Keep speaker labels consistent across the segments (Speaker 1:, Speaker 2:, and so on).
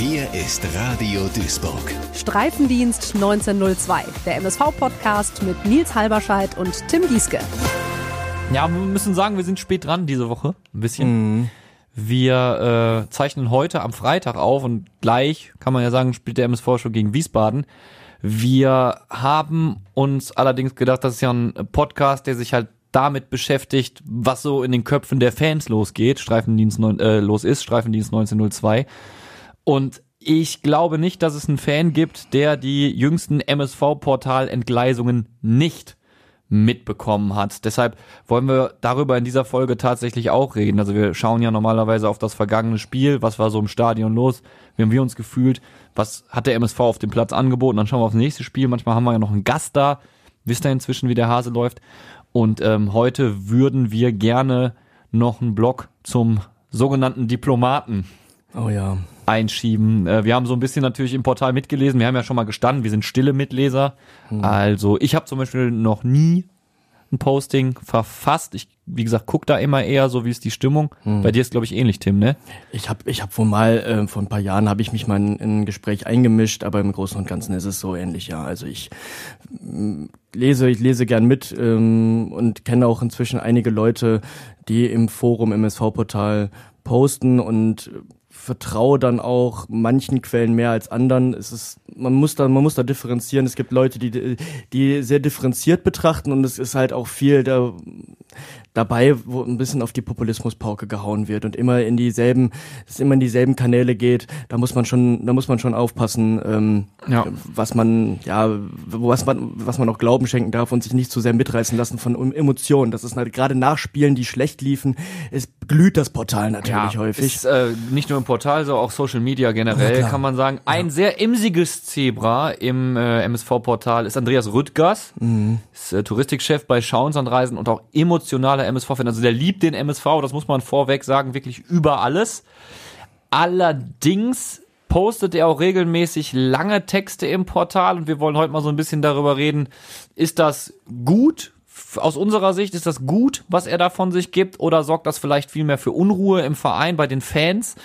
Speaker 1: Hier ist Radio Duisburg.
Speaker 2: Streifendienst 1902, der MSV-Podcast mit Nils Halberscheid und Tim Gieske.
Speaker 3: Ja, wir müssen sagen, wir sind spät dran diese Woche. Ein bisschen. Mhm. Wir äh, zeichnen heute am Freitag auf und gleich, kann man ja sagen, spielt der MSV schon gegen Wiesbaden. Wir haben uns allerdings gedacht, das ist ja ein Podcast, der sich halt damit beschäftigt, was so in den Köpfen der Fans losgeht, Streifendienst äh, los ist, Streifendienst 1902. Und ich glaube nicht, dass es einen Fan gibt, der die jüngsten MSV-Portal-Entgleisungen nicht mitbekommen hat. Deshalb wollen wir darüber in dieser Folge tatsächlich auch reden. Also wir schauen ja normalerweise auf das vergangene Spiel, was war so im Stadion los, wie haben wir uns gefühlt, was hat der MSV auf dem Platz angeboten, dann schauen wir aufs nächste Spiel. Manchmal haben wir ja noch einen Gast da, wisst ihr inzwischen, wie der Hase läuft. Und ähm, heute würden wir gerne noch einen Blog zum sogenannten Diplomaten
Speaker 4: oh ja.
Speaker 3: einschieben. Äh, wir haben so ein bisschen natürlich im Portal mitgelesen. Wir haben ja schon mal gestanden, wir sind stille Mitleser. Hm. Also ich habe zum Beispiel noch nie ein Posting verfasst. Ich, wie gesagt, guck da immer eher so, wie ist die Stimmung. Hm. Bei dir ist, glaube ich, ähnlich, Tim, ne?
Speaker 4: Ich habe ich hab wohl mal, äh, vor ein paar Jahren habe ich mich mal in, in, ein Gespräch eingemischt, aber im Großen und Ganzen ist es so ähnlich, ja. Also ich äh, lese, ich lese gern mit ähm, und kenne auch inzwischen einige Leute, die im Forum MSV-Portal posten und vertraue dann auch manchen Quellen mehr als anderen. Es ist, man muss da, man muss da differenzieren. Es gibt Leute, die, die sehr differenziert betrachten und es ist halt auch viel da, dabei, wo ein bisschen auf die Populismuspauke gehauen wird und immer in dieselben, es immer in dieselben Kanäle geht. Da muss man schon, da muss man schon aufpassen, ähm, ja. was man, ja, was man, was man auch Glauben schenken darf und sich nicht zu sehr mitreißen lassen von Emotionen. Das ist halt gerade nach Spielen, die schlecht liefen, es glüht das Portal natürlich ja, häufig.
Speaker 3: Ist, äh, nicht nur im Portal, so auch Social Media generell ja, kann man sagen. Ein sehr imsiges Zebra im äh, MSV-Portal ist Andreas Rüttgers, mhm. ist äh, Touristikchef bei Schauens und Reisen und auch emotionaler MSV-Fan. Also der liebt den MSV, das muss man vorweg sagen, wirklich über alles. Allerdings postet er auch regelmäßig lange Texte im Portal und wir wollen heute mal so ein bisschen darüber reden. Ist das gut? Aus unserer Sicht ist das gut, was er da von sich gibt oder sorgt das vielleicht vielmehr für Unruhe im Verein bei den Fans?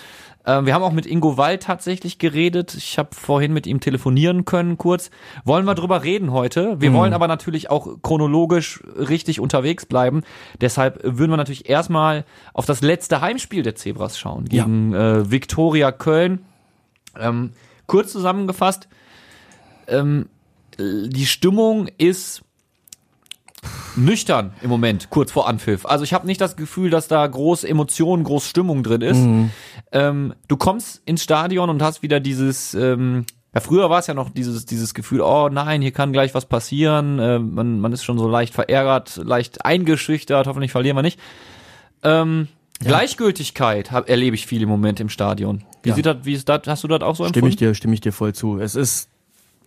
Speaker 3: Äh, wir haben auch mit Ingo Wald tatsächlich geredet. Ich habe vorhin mit ihm telefonieren können kurz. Wollen wir drüber reden heute? Wir mhm. wollen aber natürlich auch chronologisch richtig unterwegs bleiben. Deshalb würden wir natürlich erstmal auf das letzte Heimspiel der Zebras schauen gegen ja. äh, Viktoria Köln. Ähm, kurz zusammengefasst, ähm, die Stimmung ist nüchtern im Moment, kurz vor Anpfiff. Also ich habe nicht das Gefühl, dass da groß Emotionen, groß Stimmung drin ist. Mhm. Ähm, du kommst ins Stadion und hast wieder dieses, ähm, ja früher war es ja noch dieses, dieses Gefühl, oh nein, hier kann gleich was passieren. Äh, man, man ist schon so leicht verärgert, leicht eingeschüchtert, hoffentlich verlieren wir nicht. Ähm, ja. Gleichgültigkeit hab, erlebe ich viel im Moment im Stadion. Wie ja. sieht das, wie ist das, hast du das auch so
Speaker 4: empfunden? Stimme ich dir, stimme ich dir voll zu. Es ist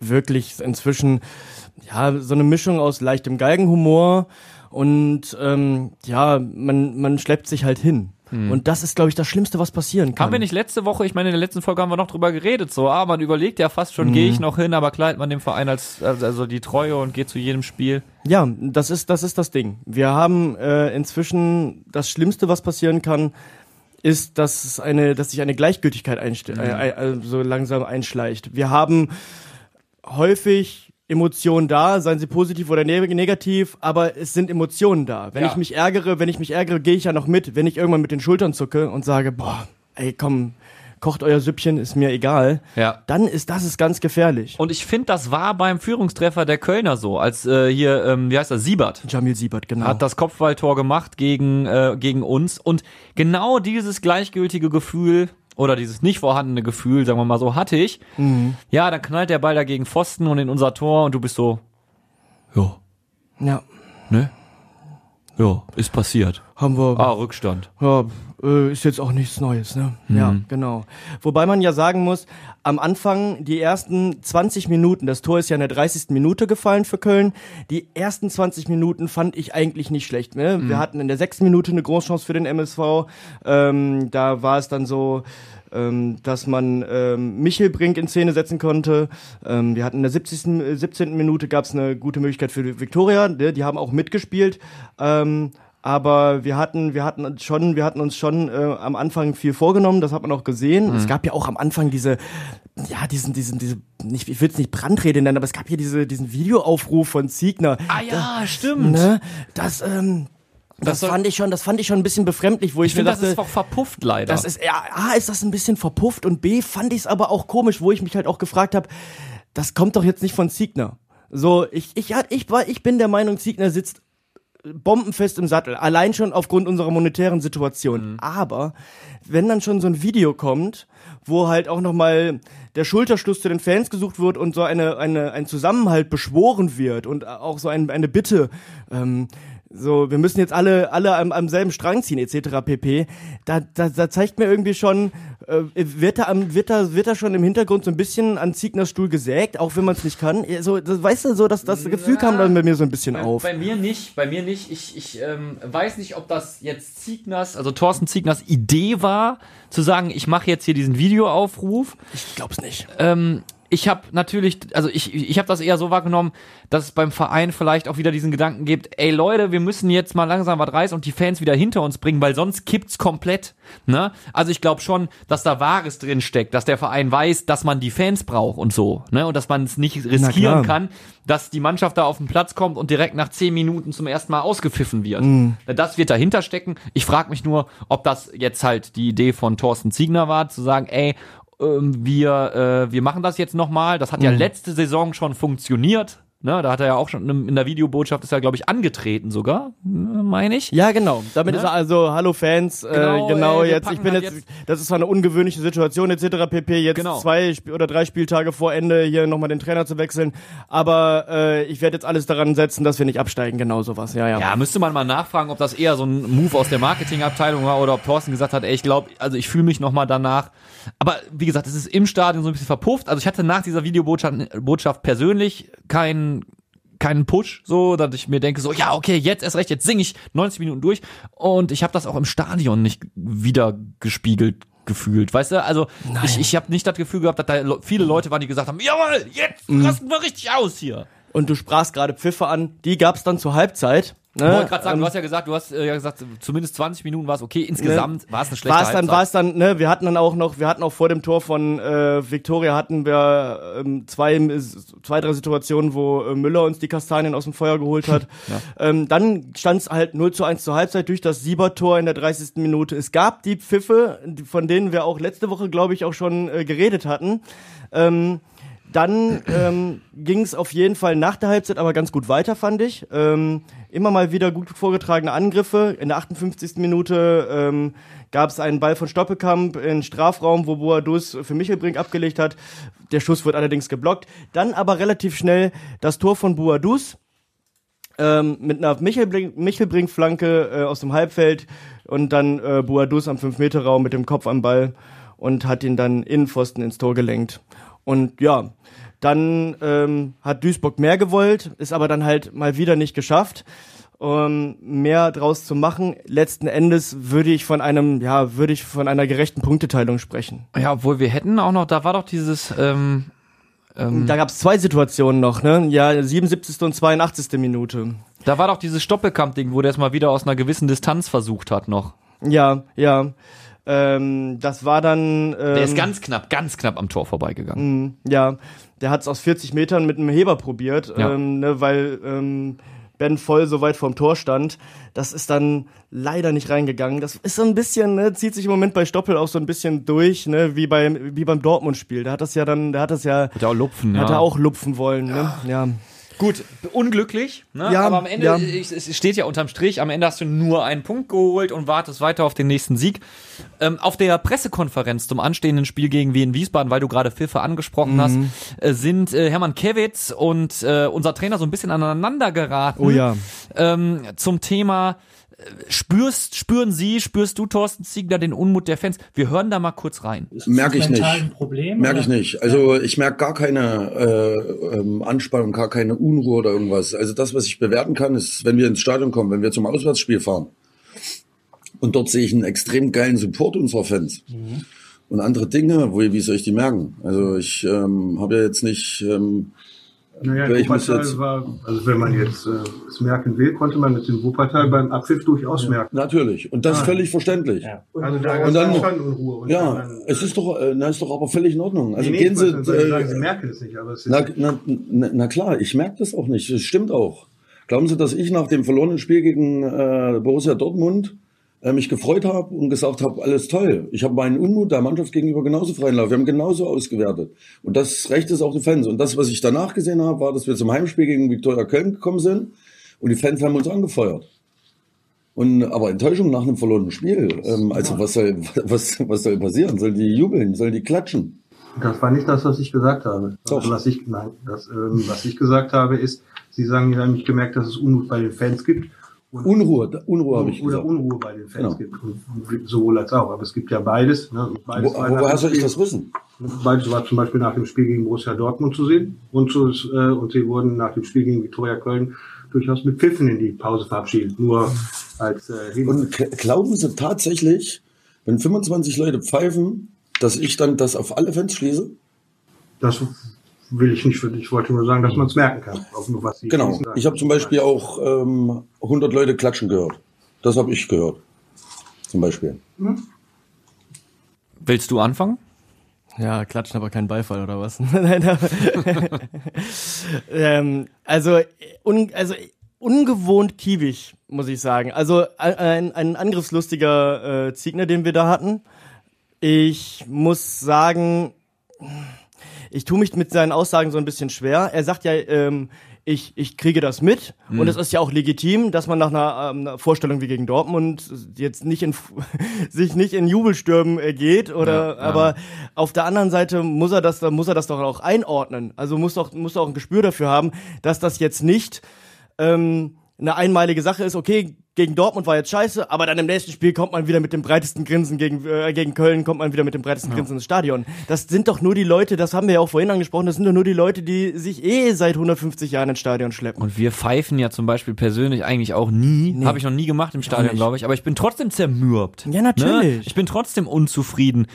Speaker 4: wirklich inzwischen ja, so eine Mischung aus leichtem Geigenhumor und ähm, ja, man, man schleppt sich halt hin. Hm. Und das ist, glaube ich, das Schlimmste, was passieren kann.
Speaker 3: Haben wir nicht letzte Woche, ich meine, in der letzten Folge haben wir noch drüber geredet, so, ah, man überlegt ja fast schon, mhm. gehe ich noch hin, aber kleidet man dem Verein als, also die Treue und geht zu jedem Spiel.
Speaker 4: Ja, das ist, das ist das Ding. Wir haben äh, inzwischen das Schlimmste, was passieren kann, ist, dass es eine, dass sich eine Gleichgültigkeit einst mhm. äh, äh, so langsam einschleicht. Wir haben häufig Emotionen da, seien sie positiv oder ne-, negativ, aber es sind Emotionen da. Wenn ja. ich mich ärgere, wenn ich mich ärgere, gehe ich ja noch mit. Wenn ich irgendwann mit den Schultern zucke und sage, boah, ey, komm, kocht euer Süppchen, ist mir egal. Ja. Dann ist das ist ganz gefährlich.
Speaker 3: Und ich finde, das war beim Führungstreffer der Kölner so, als äh, hier, ähm, wie heißt er, Siebert.
Speaker 4: Jamil Siebert, genau.
Speaker 3: Hat das Kopfballtor gemacht gegen, äh, gegen uns. Und genau dieses gleichgültige Gefühl oder dieses nicht vorhandene Gefühl, sagen wir mal so, hatte ich. Mhm. Ja, dann knallt der Ball dagegen Pfosten und in unser Tor und du bist so, ja.
Speaker 4: Ja.
Speaker 3: Ne? Ja, ist passiert.
Speaker 4: Haben wir.
Speaker 3: Ah, Rückstand.
Speaker 4: Ja, äh, ist jetzt auch nichts Neues, ne? Mhm. Ja, genau. Wobei man ja sagen muss, am Anfang, die ersten 20 Minuten, das Tor ist ja in der 30. Minute gefallen für Köln, die ersten 20 Minuten fand ich eigentlich nicht schlecht. Ne? Mhm. Wir hatten in der sechsten Minute eine Großchance für den MSV. Ähm, da war es dann so, ähm, dass man ähm, Michel Brink in Szene setzen konnte. Ähm, wir hatten in der 70. 17. Minute gab es eine gute Möglichkeit für Viktoria, ne? die haben auch mitgespielt. Ähm, Aber wir hatten, wir hatten uns schon, wir hatten uns schon äh, am Anfang viel vorgenommen, das hat man auch gesehen. Es gab ja auch am Anfang diese, ja, diesen, diesen, diese, nicht, ich will es nicht Brandrede nennen, aber es gab hier diese, diesen Videoaufruf von Ziegner.
Speaker 3: Ah ja, stimmt.
Speaker 4: Ne? Das, ähm, das,
Speaker 3: soll-
Speaker 4: fand ich schon, das fand ich schon ein bisschen befremdlich, wo ich,
Speaker 3: Ich finde, das ist auch verpufft leider.
Speaker 4: das ist, ja, A, ist das ein bisschen verpufft und B, fand ich es aber auch komisch, wo ich mich halt auch gefragt habe, das kommt doch jetzt nicht von Ziegner. So, ich, ich, ich, war, ich bin der Meinung, Ziegner sitzt bombenfest im Sattel, allein schon aufgrund unserer monetären Situation. Aber wenn dann schon so ein Video kommt, wo halt auch nochmal der Schulterschluss zu den Fans gesucht wird und so eine, eine, ein Zusammenhalt beschworen wird und auch so ein, eine Bitte, ähm, so, wir müssen jetzt alle, alle am, am selben Strang ziehen, etc. pp. Da, da, da zeigt mir irgendwie schon, äh, wird, da am, wird, da, wird da schon im Hintergrund so ein bisschen an Ziegners Stuhl gesägt, auch wenn man es nicht kann. So, das, weißt du, so, dass das Gefühl kam dann bei mir so ein bisschen
Speaker 3: bei,
Speaker 4: auf.
Speaker 3: bei mir nicht, bei mir nicht. Ich, ich ähm, weiß nicht, ob das jetzt Ziegners, also Thorsten Ziegners Idee war, zu sagen, ich mache jetzt hier diesen Videoaufruf.
Speaker 4: Ich glaub's nicht.
Speaker 3: Ähm, ich habe natürlich, also ich, ich habe das eher so wahrgenommen, dass es beim Verein vielleicht auch wieder diesen Gedanken gibt, ey Leute, wir müssen jetzt mal langsam was reißen und die Fans wieder hinter uns bringen, weil sonst kippt's komplett. Ne? Also ich glaube schon, dass da Wahres drin steckt, dass der Verein weiß, dass man die Fans braucht und so, ne? Und dass man es nicht riskieren kann, dass die Mannschaft da auf den Platz kommt und direkt nach zehn Minuten zum ersten Mal ausgepfiffen wird. Das wird dahinter stecken. Ich frage mich nur, ob das jetzt halt die Idee von Thorsten Ziegner war, zu sagen, ey, wir, äh, wir machen das jetzt nochmal. Das hat ja letzte Saison schon funktioniert. Ne, da hat er ja auch schon in der Videobotschaft ist er, glaube ich, angetreten sogar, meine ich.
Speaker 4: Ja, genau. Damit
Speaker 3: Ne?
Speaker 4: ist er also, hallo Fans,
Speaker 3: Genau,
Speaker 4: äh, genau
Speaker 3: ey, wir
Speaker 4: jetzt, ich bin
Speaker 3: halt
Speaker 4: jetzt,
Speaker 3: jetzt-
Speaker 4: das ist zwar eine ungewöhnliche Situation etc. pp. Jetzt
Speaker 3: Genau.
Speaker 4: zwei oder drei Spieltage vor Ende hier nochmal den Trainer zu wechseln, aber äh, ich werde jetzt alles daran setzen, dass wir nicht absteigen, genau sowas. Ja, ja.
Speaker 3: Ja, müsste man mal nachfragen, ob das eher so ein Move aus der Marketingabteilung war oder ob Thorsten gesagt hat, ey, ich glaube, also ich fühle mich nochmal danach. Aber wie gesagt, es ist im Stadion so ein bisschen verpufft. Also ich hatte nach dieser Videobotschaft Botschaft persönlich keinen keinen Push, so, dass ich mir denke, so, ja, okay, jetzt erst recht, jetzt singe ich 90 Minuten durch. Und ich habe das auch im Stadion nicht wieder gespiegelt gefühlt, weißt du? Also ich, ich habe nicht das Gefühl gehabt, dass da le- viele Leute waren, die gesagt haben, jawohl, jetzt
Speaker 4: Mhm.
Speaker 3: rasten wir richtig aus hier.
Speaker 4: Und du sprachst gerade Pfiffe an, die gab's dann zur Halbzeit.
Speaker 3: Ich
Speaker 4: Ne?
Speaker 3: wollte gerade sagen,
Speaker 4: Ähm,
Speaker 3: du hast ja gesagt, du hast äh, ja gesagt, zumindest 20 Minuten war es okay. Insgesamt war es eine schlechte
Speaker 4: war es dann, war es dann, ne, wir hatten dann auch noch, wir hatten auch vor dem Tor von äh, Victoria hatten wir ähm, zwei, zwei, drei Situationen, wo äh, Müller uns die Kastanien aus dem Feuer geholt hat. ähm, dann stand es halt 0 zu 1 zur Halbzeit durch das Siebertor in der 30. Minute. Es gab die Pfiffe, von denen wir auch letzte Woche, glaube ich, auch schon äh, geredet hatten. Ähm, dann ähm, ging es auf jeden Fall nach der Halbzeit aber ganz gut weiter, fand ich. Ähm, immer mal wieder gut vorgetragene Angriffe. In der 58. Minute ähm, gab es einen Ball von Stoppelkamp in Strafraum, wo Boadus für Michelbrink abgelegt hat. Der Schuss wird allerdings geblockt. Dann aber relativ schnell das Tor von Boadus ähm, mit einer Michelbrink- Michelbrink-Flanke äh, aus dem Halbfeld und dann äh, Boadus am 5-Meter-Raum mit dem Kopf am Ball und hat ihn dann Innenpfosten ins Tor gelenkt. Und ja, dann ähm, hat Duisburg mehr gewollt, ist aber dann halt mal wieder nicht geschafft, um mehr draus zu machen. Letzten Endes würde ich von einem, ja, würde ich von einer gerechten Punkteteilung sprechen.
Speaker 3: Ja, obwohl wir hätten auch noch, da war doch dieses, ähm,
Speaker 4: Da gab es zwei Situationen noch, ne? Ja, 77. und 82. Minute.
Speaker 3: da war doch dieses Stoppelkamp-Ding, wo der es mal wieder aus einer gewissen Distanz versucht hat noch.
Speaker 4: Ja, ja. Ähm, das war dann. Ähm,
Speaker 3: Der ist ganz knapp, ganz knapp am Tor vorbeigegangen.
Speaker 4: Ja, der hat es aus 40 Metern mit einem Heber probiert,
Speaker 3: Ja.
Speaker 4: ähm, ne, weil ähm, Ben voll so weit vorm Tor stand. Das ist dann leider nicht reingegangen. Das ist so ein bisschen, ne, zieht sich im Moment bei Stoppel auch so ein bisschen durch, ne, wie beim wie beim Dortmund-Spiel. Da hat das ja dann, da hat das ja,
Speaker 3: Hat er auch lupfen,
Speaker 4: hat
Speaker 3: ja.
Speaker 4: er auch lupfen wollen, ne? Ja.
Speaker 3: Gut, unglücklich, ne?
Speaker 4: Ja,
Speaker 3: aber am Ende,
Speaker 4: ja.
Speaker 3: ich, es steht ja unterm Strich, am Ende hast du nur einen Punkt geholt und wartest weiter auf den nächsten Sieg. Ähm, auf der Pressekonferenz zum anstehenden Spiel gegen Wien Wiesbaden, weil du gerade Pfiffe angesprochen
Speaker 4: Mhm.
Speaker 3: hast, äh, sind äh, Hermann Kewitz und äh, unser Trainer so ein bisschen aneinander geraten.
Speaker 4: Oh ja.
Speaker 3: ähm, zum Thema spürst, spüren Sie, spürst du, Thorsten Ziegler, den Unmut der Fans? Wir hören da mal kurz rein.
Speaker 5: Merke ich nicht.
Speaker 6: Problem?
Speaker 5: Merke ich nicht. Also ich merke gar keine äh, ähm, Anspannung, gar keine Unruhe oder irgendwas. Also das, was ich bewerten kann, ist, wenn wir ins Stadion kommen, wenn wir zum Auswärtsspiel fahren und dort sehe ich einen extrem geilen Support unserer Fans. Und andere Dinge, wo, wie soll ich die merken? Also ich ähm, habe ja jetzt nicht ähm,
Speaker 6: Naja,
Speaker 5: ich muss
Speaker 6: Wuppertal
Speaker 5: jetzt,
Speaker 6: war, also wenn man jetzt äh, es merken will, konnte man es in Wuppertal beim Abpfiff durchaus merken.
Speaker 5: natürlich. Und das ist völlig verständlich.
Speaker 6: Also da
Speaker 5: Und dann-
Speaker 6: es schon Unruhe. Und
Speaker 5: Ja,
Speaker 6: dann,
Speaker 5: es ist doch, äh, na, ist doch aber völlig in Ordnung. Also
Speaker 6: nee, nee,
Speaker 5: gehen Sie,
Speaker 6: soll ich sagen, Sie
Speaker 5: äh,
Speaker 6: merken es nicht, aber es ist
Speaker 5: na, na, na, na klar, ich merke das auch nicht. Das stimmt auch. Glauben Sie, dass ich nach dem verlorenen Spiel gegen äh, Borussia Dortmund äh, mich gefreut habe und gesagt habe, alles toll. Ich habe meinen Unmut der Mannschaft gegenüber genauso freien Lauf. Wir haben genauso ausgewertet. Und das Recht ist auch die Fans. Und das, was ich danach gesehen habe, war, dass wir zum Heimspiel gegen Viktoria Köln gekommen sind und die Fans haben uns angefeuert. Und aber Enttäuschung nach einem verlorenen Spiel. Ähm, also was soll was was soll passieren? Sollen die jubeln? Sollen die klatschen?
Speaker 6: Das war nicht das, was ich gesagt habe.
Speaker 5: Doch.
Speaker 6: Also was ich, nein, das, ähm, was ich gesagt habe, ist, Sie sagen, Sie haben nicht gemerkt, dass es Unmut bei den Fans gibt. Und
Speaker 5: Unruhe, Unruhe habe ich
Speaker 6: oder
Speaker 5: gesagt.
Speaker 6: Unruhe bei den Fans
Speaker 5: Genau.
Speaker 6: gibt. Sowohl als auch. Aber es gibt ja beides. Ne? Beides
Speaker 5: Wo, woher soll ich das wissen?
Speaker 6: Beides war zum Beispiel nach dem Spiel gegen Borussia Dortmund zu sehen. Und, zu, äh, und sie wurden nach dem Spiel gegen Viktoria Köln durchaus mit Pfiffen in die Pause verabschiedet. Nur als äh.
Speaker 5: Und glauben Sie tatsächlich, wenn 25 Leute pfeifen, dass ich dann das auf alle Fans schließe?
Speaker 6: Das will ich nicht für dich. Ich wollte nur sagen, dass man es merken kann. Auf nur was Sie
Speaker 5: Genau. Ich habe zum Beispiel auch ähm, 100 Leute klatschen gehört. Das habe ich gehört. Zum Beispiel.
Speaker 3: Willst du anfangen?
Speaker 4: Ja, klatschen aber kein Beifall oder was? Ähm, also, un, also ungewohnt kiewig, muss ich sagen. Also ein, ein angriffslustiger äh, Ziegner, den wir da hatten. Ich muss sagen, ich tue mich mit seinen Aussagen so ein bisschen schwer. Er sagt ja, ähm, ich, ich kriege das mit und es ist ja auch legitim, dass man nach einer, ähm, einer Vorstellung wie gegen Dortmund jetzt nicht in sich nicht in Jubelstürmen äh, geht oder
Speaker 3: Ja, ja.
Speaker 4: aber auf der anderen Seite muss er das muss er das doch auch einordnen. Also muss doch muss auch ein Gespür dafür haben, dass das jetzt nicht ähm, eine einmalige Sache ist, okay, gegen Dortmund war jetzt scheiße, aber dann im nächsten Spiel kommt man wieder mit dem breitesten Grinsen gegen, äh, gegen Köln, kommt man wieder mit dem breitesten Grinsen ins Stadion. Das sind doch nur die Leute, das haben wir ja auch vorhin angesprochen, das sind doch nur die Leute, die sich eh seit 150 Jahren ins Stadion schleppen.
Speaker 3: Und wir pfeifen ja zum Beispiel persönlich eigentlich auch nie.
Speaker 4: Nee.
Speaker 3: Habe ich noch nie gemacht im Stadion, glaube ich. Aber ich bin trotzdem zermürbt.
Speaker 4: Ja, natürlich.
Speaker 3: Ne? Ich bin trotzdem unzufrieden.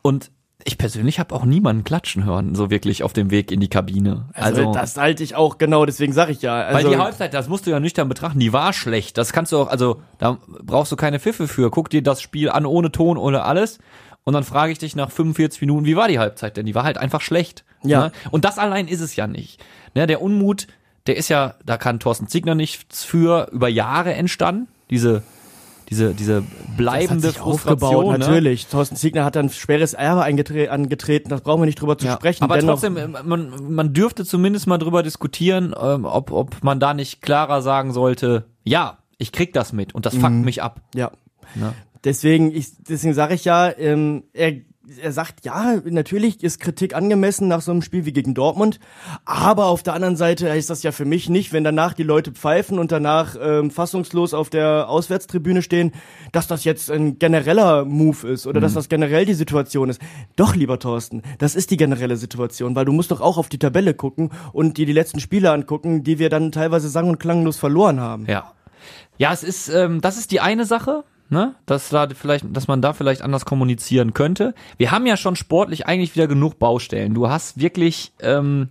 Speaker 3: Und ich persönlich habe auch niemanden klatschen hören, so wirklich auf dem Weg in die Kabine.
Speaker 4: Also,
Speaker 3: Also,
Speaker 4: das halte ich auch genau, deswegen sage ich ja. Also,
Speaker 3: weil die Halbzeit, das musst du ja nüchtern betrachten, die war schlecht. Das kannst du auch, also da brauchst du keine Pfiffe für. Guck dir das Spiel an, ohne Ton, ohne alles. Und dann frage ich dich nach 45 Minuten, wie war die Halbzeit denn? Die war halt einfach schlecht.
Speaker 4: Ja.
Speaker 3: Ne? Und das allein ist es ja nicht. Ne, der Unmut, der ist ja, da kann Thorsten Ziegner nichts für, über Jahre entstanden. Diese, diese, diese
Speaker 4: das hat
Speaker 3: bleibende
Speaker 4: sich aufgebaut.
Speaker 3: Ne?
Speaker 4: natürlich. Thorsten Ziegner hat dann schweres Erbe angetreten, das brauchen wir nicht drüber zu
Speaker 3: Ja,
Speaker 4: sprechen.
Speaker 3: aber
Speaker 4: Dennoch-
Speaker 3: trotzdem, äh, man, man dürfte zumindest mal drüber diskutieren, ähm, ob, ob man da nicht klarer sagen sollte, ja, ich krieg das mit und das fuckt mich ab.
Speaker 4: Ja.
Speaker 3: Ne?
Speaker 4: Deswegen, ich, deswegen sage ich ja, ähm, er, er sagt, ja, natürlich ist Kritik angemessen nach so einem Spiel wie gegen Dortmund, aber auf der anderen Seite ist das ja für mich nicht, wenn danach die Leute pfeifen und danach ähm, fassungslos auf der Auswärtstribüne stehen, dass das jetzt ein genereller Move ist oder dass das generell die Situation ist. Doch, lieber Thorsten, das ist die generelle Situation, weil du musst doch auch auf die Tabelle gucken und dir die letzten Spiele angucken, die wir dann teilweise sang- und klanglos verloren haben.
Speaker 3: Ja. Ja, es ist, ähm, das ist die eine Sache, ne? Dass da vielleicht, dass man da vielleicht anders kommunizieren könnte. Wir haben ja schon sportlich eigentlich wieder genug Baustellen. Du hast wirklich, ähm,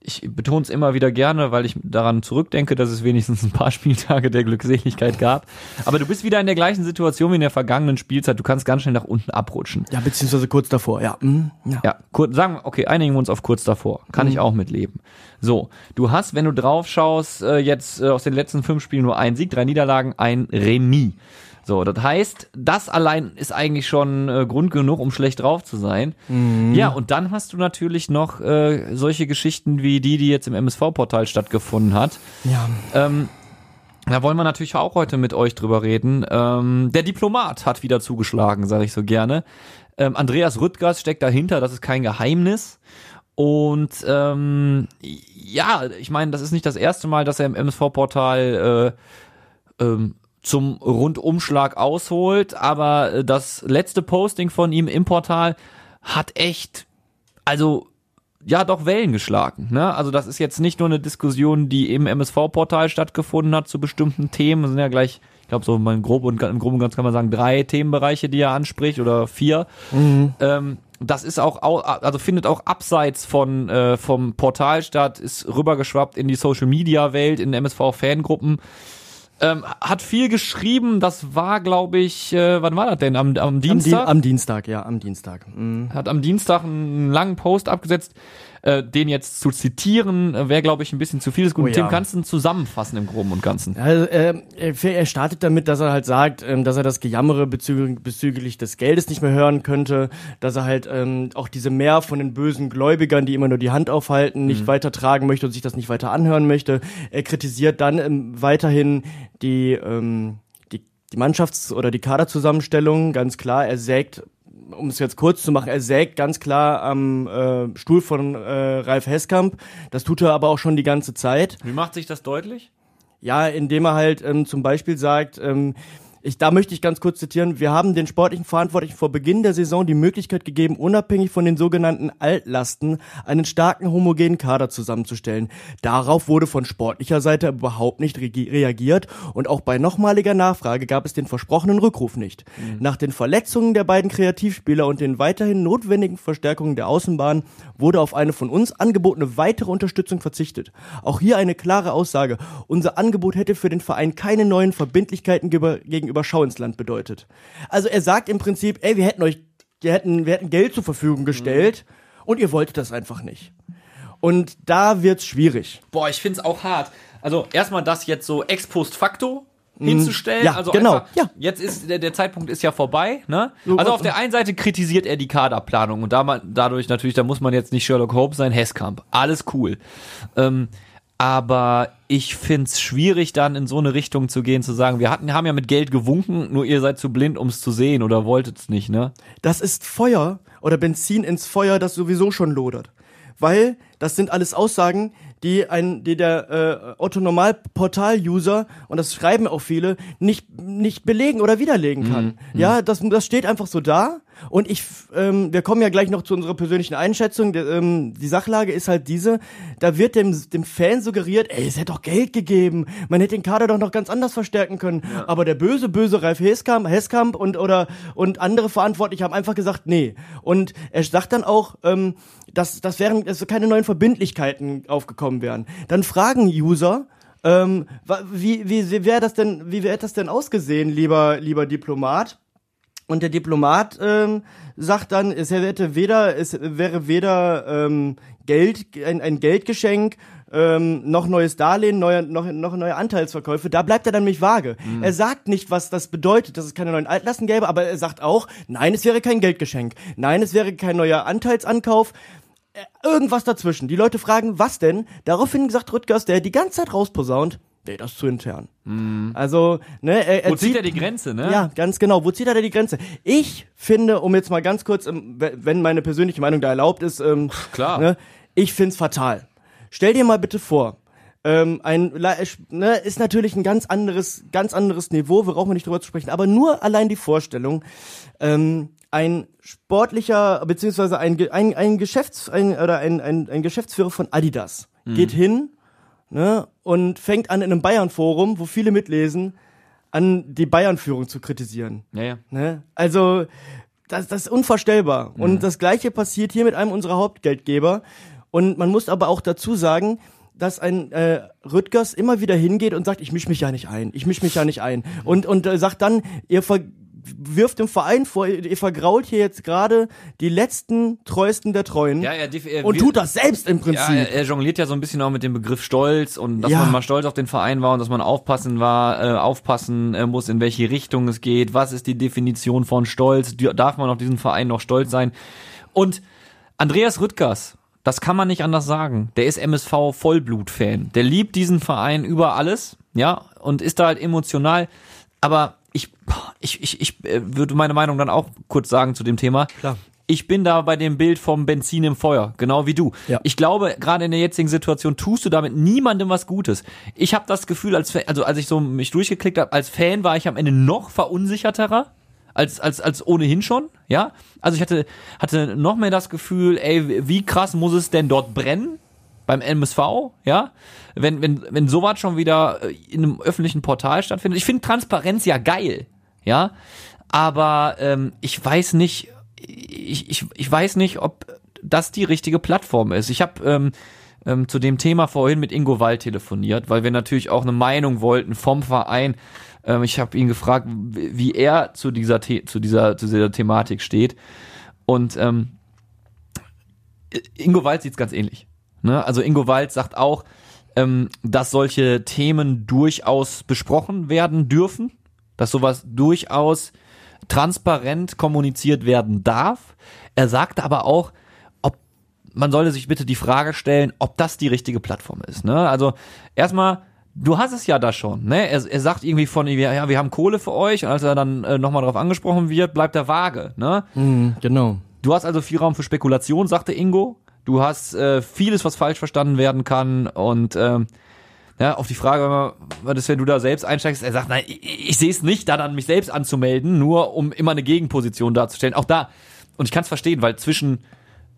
Speaker 3: ich betone es immer wieder gerne, weil ich daran zurückdenke, dass es wenigstens ein paar Spieltage der Glückseligkeit gab. Aber du bist wieder in der gleichen Situation wie in der vergangenen Spielzeit. Du kannst ganz schnell nach unten abrutschen.
Speaker 4: Ja, beziehungsweise kurz davor, ja. Mhm. ja.
Speaker 3: Ja, kurz, sagen wir, okay, einigen wir uns auf kurz davor. Kann ich auch mitleben. So, du hast, wenn du drauf schaust, äh, jetzt äh, aus den letzten fünf Spielen nur ein Sieg, drei Niederlagen, ein Remis. So, das heißt, das allein ist eigentlich schon äh, Grund genug, um schlecht drauf zu sein. Ja, und dann hast du natürlich noch äh, solche Geschichten wie die, die jetzt im MSV-Portal stattgefunden hat.
Speaker 4: ja.
Speaker 3: Ähm, da wollen wir natürlich auch heute mit euch drüber reden. Ähm, der Diplomat hat wieder zugeschlagen, sage ich so gerne. Ähm, Andreas Rüttgers steckt dahinter, das ist kein Geheimnis. Und ähm, ja, ich meine, das ist nicht das erste Mal, dass er im MSV-Portal äh, ähm, zum Rundumschlag ausholt, aber äh, das letzte Posting von ihm im Portal hat echt, also ja doch Wellen geschlagen. Ne? Also das ist jetzt nicht nur eine Diskussion, die im MSV-Portal stattgefunden hat zu bestimmten Themen. Es sind ja gleich, ich glaube so mal im Groben und im Groben und Ganzen kann man sagen drei Themenbereiche, die er anspricht oder vier. Ähm, das ist auch, au- also findet auch abseits von äh, vom Portal statt, ist rübergeschwappt in die Social Media Welt, in MSV Fangruppen. Ähm, hat viel geschrieben, das war, glaube ich, äh, wann war das denn? Am, am
Speaker 4: Am, Di
Speaker 3: Dienstag?
Speaker 4: am Dienstag, ja, am Dienstag. Mhm.
Speaker 3: hat am Dienstag einen langen Post abgesetzt. Äh, den jetzt zu zitieren, äh, wäre, glaube ich, ein bisschen zu viel.
Speaker 4: Oh ja.
Speaker 3: Tim, kannst du zusammenfassen im Groben und Ganzen?
Speaker 4: Also, ähm, er startet damit, dass er halt sagt, ähm, dass er das Gejammere bezüglich, bezüglich des Geldes nicht mehr hören könnte, dass er halt ähm, auch diese Mehr von den bösen Gläubigern, die immer nur die Hand aufhalten, nicht weitertragen möchte und sich das nicht weiter anhören möchte. Er kritisiert dann ähm, weiterhin die, ähm, die, die Mannschafts- oder die Kaderzusammenstellung, ganz klar. Er sägt um es jetzt kurz zu machen, er sägt ganz klar am äh, Stuhl von äh, Ralf Heskamp. Das tut er aber auch schon die ganze Zeit.
Speaker 3: Wie macht sich das deutlich?
Speaker 4: Ja, indem er halt ähm, zum Beispiel sagt, ähm, ich, da möchte ich ganz kurz zitieren, wir haben den sportlichen Verantwortlichen vor Beginn der Saison die Möglichkeit gegeben, unabhängig von den sogenannten Altlasten einen starken homogenen Kader zusammenzustellen. Darauf wurde von sportlicher Seite überhaupt nicht regi- reagiert und auch bei nochmaliger Nachfrage gab es den versprochenen Rückruf nicht. Nach den Verletzungen der beiden Kreativspieler und den weiterhin notwendigen Verstärkungen der Außenbahn wurde auf eine von uns angebotene weitere Unterstützung verzichtet. Auch hier eine klare Aussage. Unser Angebot hätte für den Verein keine neuen Verbindlichkeiten gegenüber, Schau ins Land bedeutet. Also er sagt im Prinzip, ey, wir hätten euch, wir hätten, wir hätten Geld zur Verfügung gestellt und ihr wolltet das einfach nicht. Und da wird's schwierig.
Speaker 3: Boah, ich find's auch hart. Also erstmal das jetzt so ex post facto hinzustellen.
Speaker 4: Ja,
Speaker 3: also
Speaker 4: genau,
Speaker 3: einfach,
Speaker 4: ja.
Speaker 3: Jetzt ist der, der Zeitpunkt ist ja vorbei. Ne?
Speaker 4: So,
Speaker 3: Also auf der einen Seite kritisiert er die Kaderplanung und da man, dadurch natürlich, da muss man jetzt nicht Sherlock Holmes sein, Hesskamp. Alles cool. Ähm, aber ich find's schwierig, dann in so eine Richtung zu gehen, zu sagen, wir hatten, haben ja mit Geld gewunken, nur ihr seid zu blind, um's zu sehen oder wolltet's nicht, ne?
Speaker 4: Das ist Feuer oder Benzin ins Feuer, das sowieso schon lodert. Weil das sind alles Aussagen, die ein, die der äh, Otto Normal Portal User und das schreiben auch viele nicht nicht belegen oder widerlegen kann. Ja, das das steht einfach so da und ich ähm, wir kommen ja gleich noch zu unserer persönlichen Einschätzung. Der, ähm, die Sachlage ist halt diese, da wird dem dem Fan suggeriert, ey, es hätte doch Geld gegeben, man hätte den Kader doch noch ganz anders verstärken können, aber der böse böse Ralf Heskamp, Heskamp und oder und andere Verantwortliche haben einfach gesagt, nee. Und er sagt dann auch, ähm, dass das wären dass keine neuen Verbindlichkeiten aufgekommen wären. Dann fragen User, ähm, wie wie wie wäre das denn, wie wäre das denn ausgesehen, lieber lieber Diplomat? Und der Diplomat ähm, sagt dann, es hätte weder, es wäre weder ähm, Geld, ein, ein Geldgeschenk, ähm, noch neues Darlehen, neue, noch, noch neue Anteilsverkäufe. Da bleibt er dann nämlich vage. Er sagt nicht, was das bedeutet, dass es keine neuen Altlasten gäbe, aber er sagt auch, nein, es wäre kein Geldgeschenk. Nein, es wäre kein neuer Anteilsankauf. Äh, Irgendwas dazwischen. Die Leute fragen, was denn? Daraufhin sagt Rüttgers, der die ganze Zeit rausposaunt, nee, das ist zu intern. Also, ne, er, er
Speaker 3: Wo zieht er die Grenze, ne?
Speaker 4: ja, ganz genau. Wo zieht er da die Grenze? Ich finde, um jetzt mal ganz kurz, ähm, we- wenn meine persönliche Meinung da erlaubt ist, ähm,
Speaker 3: Klar.
Speaker 4: Ne, ich find's fatal. Stell dir mal bitte vor, ähm, ein ne, ist natürlich ein ganz anderes, ganz anderes Niveau, wir brauchen nicht drüber zu sprechen, aber nur allein die Vorstellung, ähm, ein sportlicher, beziehungsweise ein, ein, ein Geschäfts, ein, oder ein, ein, ein Geschäftsführer von Adidas geht hin, ne, und fängt an in einem Bayern-Forum, wo viele mitlesen, an die Bayern-Führung zu kritisieren.
Speaker 3: Ja, ja.
Speaker 4: Ne? Also, das, das ist unvorstellbar. Und das Gleiche passiert hier mit einem unserer Hauptgeldgeber. Und man muss aber auch dazu sagen, dass ein äh, Rüttgers immer wieder hingeht und sagt, ich misch mich ja nicht ein, ich misch mich ja nicht ein. Und, und äh, sagt dann, ihr ver wirft dem Verein vor, ihr, vergrault hier jetzt gerade die letzten treuesten der Treuen
Speaker 3: Ja, er, er
Speaker 4: und
Speaker 3: wir-
Speaker 4: tut das selbst im Prinzip.
Speaker 3: Ja, er, er jongliert ja so ein bisschen auch mit dem Begriff Stolz und dass
Speaker 4: Ja.
Speaker 3: man mal stolz auf den Verein war und dass man aufpassen war, äh, aufpassen äh, muss, in welche Richtung es geht. Was ist die Definition von Stolz? Darf man auf diesen Verein noch stolz sein? Und Andreas Rüttgers, das kann man nicht anders sagen. Der ist MSV Vollblut-Fan. Der liebt diesen Verein über alles, ja, und ist da halt emotional. Aber ich, ich, ich, ich äh, würde meine Meinung dann auch kurz sagen zu dem Thema.
Speaker 4: Klar.
Speaker 3: Ich bin da bei dem Bild vom Benzin im Feuer, genau wie du.
Speaker 4: Ja.
Speaker 3: Ich glaube, gerade in der jetzigen Situation tust du damit niemandem was Gutes. Ich habe das Gefühl, als also als ich so mich durchgeklickt habe, als Fan war ich am Ende noch verunsicherterer als als als ohnehin schon, ja? Also ich hatte hatte noch mehr das Gefühl, ey, wie krass muss es denn dort brennen? beim MSV, ja, wenn, wenn, wenn sowas schon wieder äh, in einem öffentlichen Portal stattfindet. Ich finde Transparenz ja geil, ja, aber ähm, ich weiß nicht, ich, ich, ich weiß nicht, ob das die richtige Plattform ist. Ich habe ähm, ähm, zu dem Thema vorhin mit Ingo Wald telefoniert, weil wir natürlich auch eine Meinung wollten vom Verein. Ähm, ich habe ihn gefragt, wie er zu dieser, The zu dieser, zu dieser Thematik steht. Und ähm, Ingo Wald sieht es ganz ähnlich. Ne? Also Ingo Wald sagt auch, ähm, dass solche Themen durchaus besprochen werden dürfen, dass sowas durchaus transparent kommuniziert werden darf. Er sagt aber auch, ob man sollte sich bitte die Frage stellen, ob das die richtige Plattform ist. Ne? Also erstmal Du hast es ja da schon, ne? Er, er sagt irgendwie von, ja, wir haben Kohle für euch, und als er dann äh, nochmal darauf angesprochen wird, bleibt er vage, ne?
Speaker 4: Mhm, genau.
Speaker 3: Du hast also viel Raum für Spekulation, sagte Ingo. Du hast äh, vieles, was falsch verstanden werden kann und ähm, ja, auf die Frage, was wenn du da selbst einsteigst, er sagt, nein, ich, ich sehe es nicht, da dann mich selbst anzumelden, nur um immer eine Gegenposition darzustellen. Auch da, und ich kann es verstehen, weil zwischen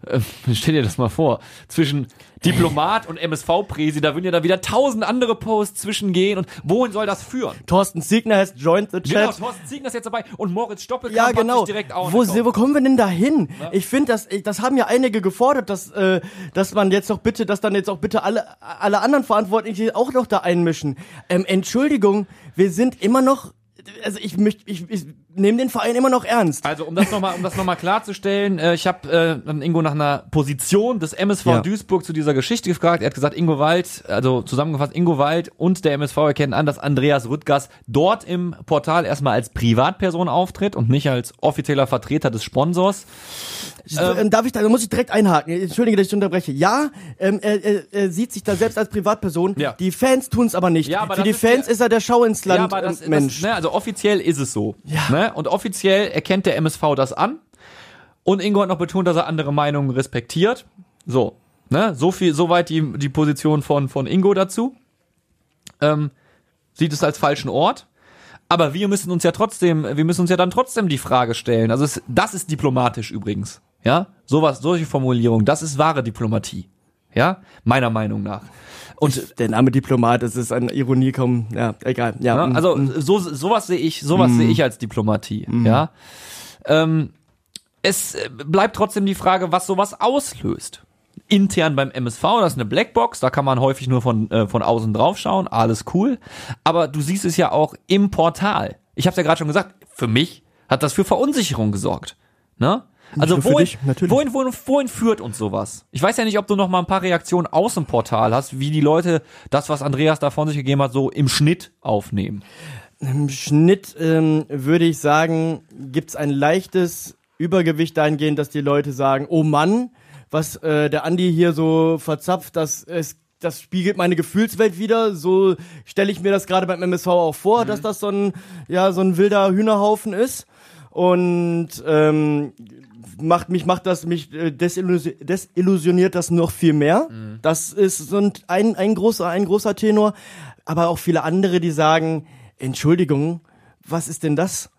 Speaker 3: äh, stell dir das mal vor, zwischen Diplomat und MSV-Präsi, da würden ja da wieder tausend andere Posts zwischengehen und wohin soll das führen?
Speaker 4: Thorsten Siegner has joined the
Speaker 3: Genau,
Speaker 4: chat.
Speaker 3: Thorsten Siegner ist jetzt dabei und Moritz Stoppelkamp
Speaker 4: Ja,
Speaker 3: hat
Speaker 4: genau.
Speaker 3: sich direkt auch
Speaker 4: Wo, wo kommen wir denn da hin? Ich finde, das, das haben ja einige gefordert, dass, äh, dass man jetzt doch bitte, dass dann jetzt auch bitte alle, alle anderen Verantwortlichen auch noch da einmischen. Ähm, Entschuldigung, wir sind immer noch, also ich möchte, ich, ich nehme den Verein immer noch ernst.
Speaker 3: Also um das nochmal, um das noch mal klarzustellen, äh, ich habe äh, dann Ingo nach einer Position des MSV
Speaker 4: Ja.
Speaker 3: Duisburg zu dieser Geschichte gefragt. Er hat gesagt, Ingo Wald, also zusammengefasst, Ingo Wald und der MSV erkennen an, dass Andreas Rüttgers dort im Portal erstmal als Privatperson auftritt und nicht als offizieller Vertreter des Sponsors.
Speaker 4: Ähm, Darf ich da, da muss ich direkt einhaken. Entschuldige, dass ich unterbreche. Ja, ähm, er, er, er sieht sich da selbst als Privatperson.
Speaker 3: Ja.
Speaker 4: Die Fans tun es aber nicht.
Speaker 3: Ja, aber
Speaker 4: Für die
Speaker 3: ist
Speaker 4: Fans
Speaker 3: ja-
Speaker 4: ist er der Schau ins Land
Speaker 3: aber das,
Speaker 4: ähm, Mensch.
Speaker 3: Das, ne, also offiziell ist es so. Ne? Und offiziell erkennt der MSV das an. Und Ingo hat noch betont, dass er andere Meinungen respektiert. So, ne? So viel, soweit die, die Position von, von Ingo dazu. Ähm, sieht es als falschen Ort. Aber wir müssen uns ja trotzdem, wir müssen uns ja dann trotzdem die Frage stellen. Also es, das ist diplomatisch übrigens. Ja, sowas, solche Formulierungen, das ist wahre Diplomatie. Ja, meiner Meinung nach. Und
Speaker 4: der Name Diplomat, das ist an Ironie kaum, ja, egal. Ja,
Speaker 3: ja,
Speaker 4: mm,
Speaker 3: also
Speaker 4: mm.
Speaker 3: so sowas sehe ich, sowas sehe ich als Diplomatie. Ja. Ähm, es äh, bleibt trotzdem die Frage, was sowas auslöst. Intern beim MSV, das ist eine Blackbox, da kann man häufig nur von, äh, von außen drauf schauen, alles cool. Aber du siehst es ja auch im Portal. Ich habe ja gerade schon gesagt, für mich hat das für Verunsicherung gesorgt. Ne? Also wohin,
Speaker 4: dich,
Speaker 3: wohin, wohin, wohin führt uns sowas? Ich weiß ja nicht, ob du noch mal ein paar Reaktionen aus dem Portal hast, wie die Leute das, was Andreas da von sich gegeben hat, so im Schnitt aufnehmen.
Speaker 4: Im Schnitt ähm, würde ich sagen, gibt's ein leichtes Übergewicht dahingehend, dass die Leute sagen, oh Mann, was äh, der Andi hier so verzapft, das es das spiegelt meine Gefühlswelt wieder. So stelle ich mir das gerade beim MSV auch vor, dass das so ein ja so ein wilder Hühnerhaufen ist und ähm, macht mich macht das mich äh, desillusi- desillusioniert das noch viel mehr. Das ist so ein, ein ein großer ein großer Tenor, aber auch viele andere, die sagen, Entschuldigung, was ist denn das?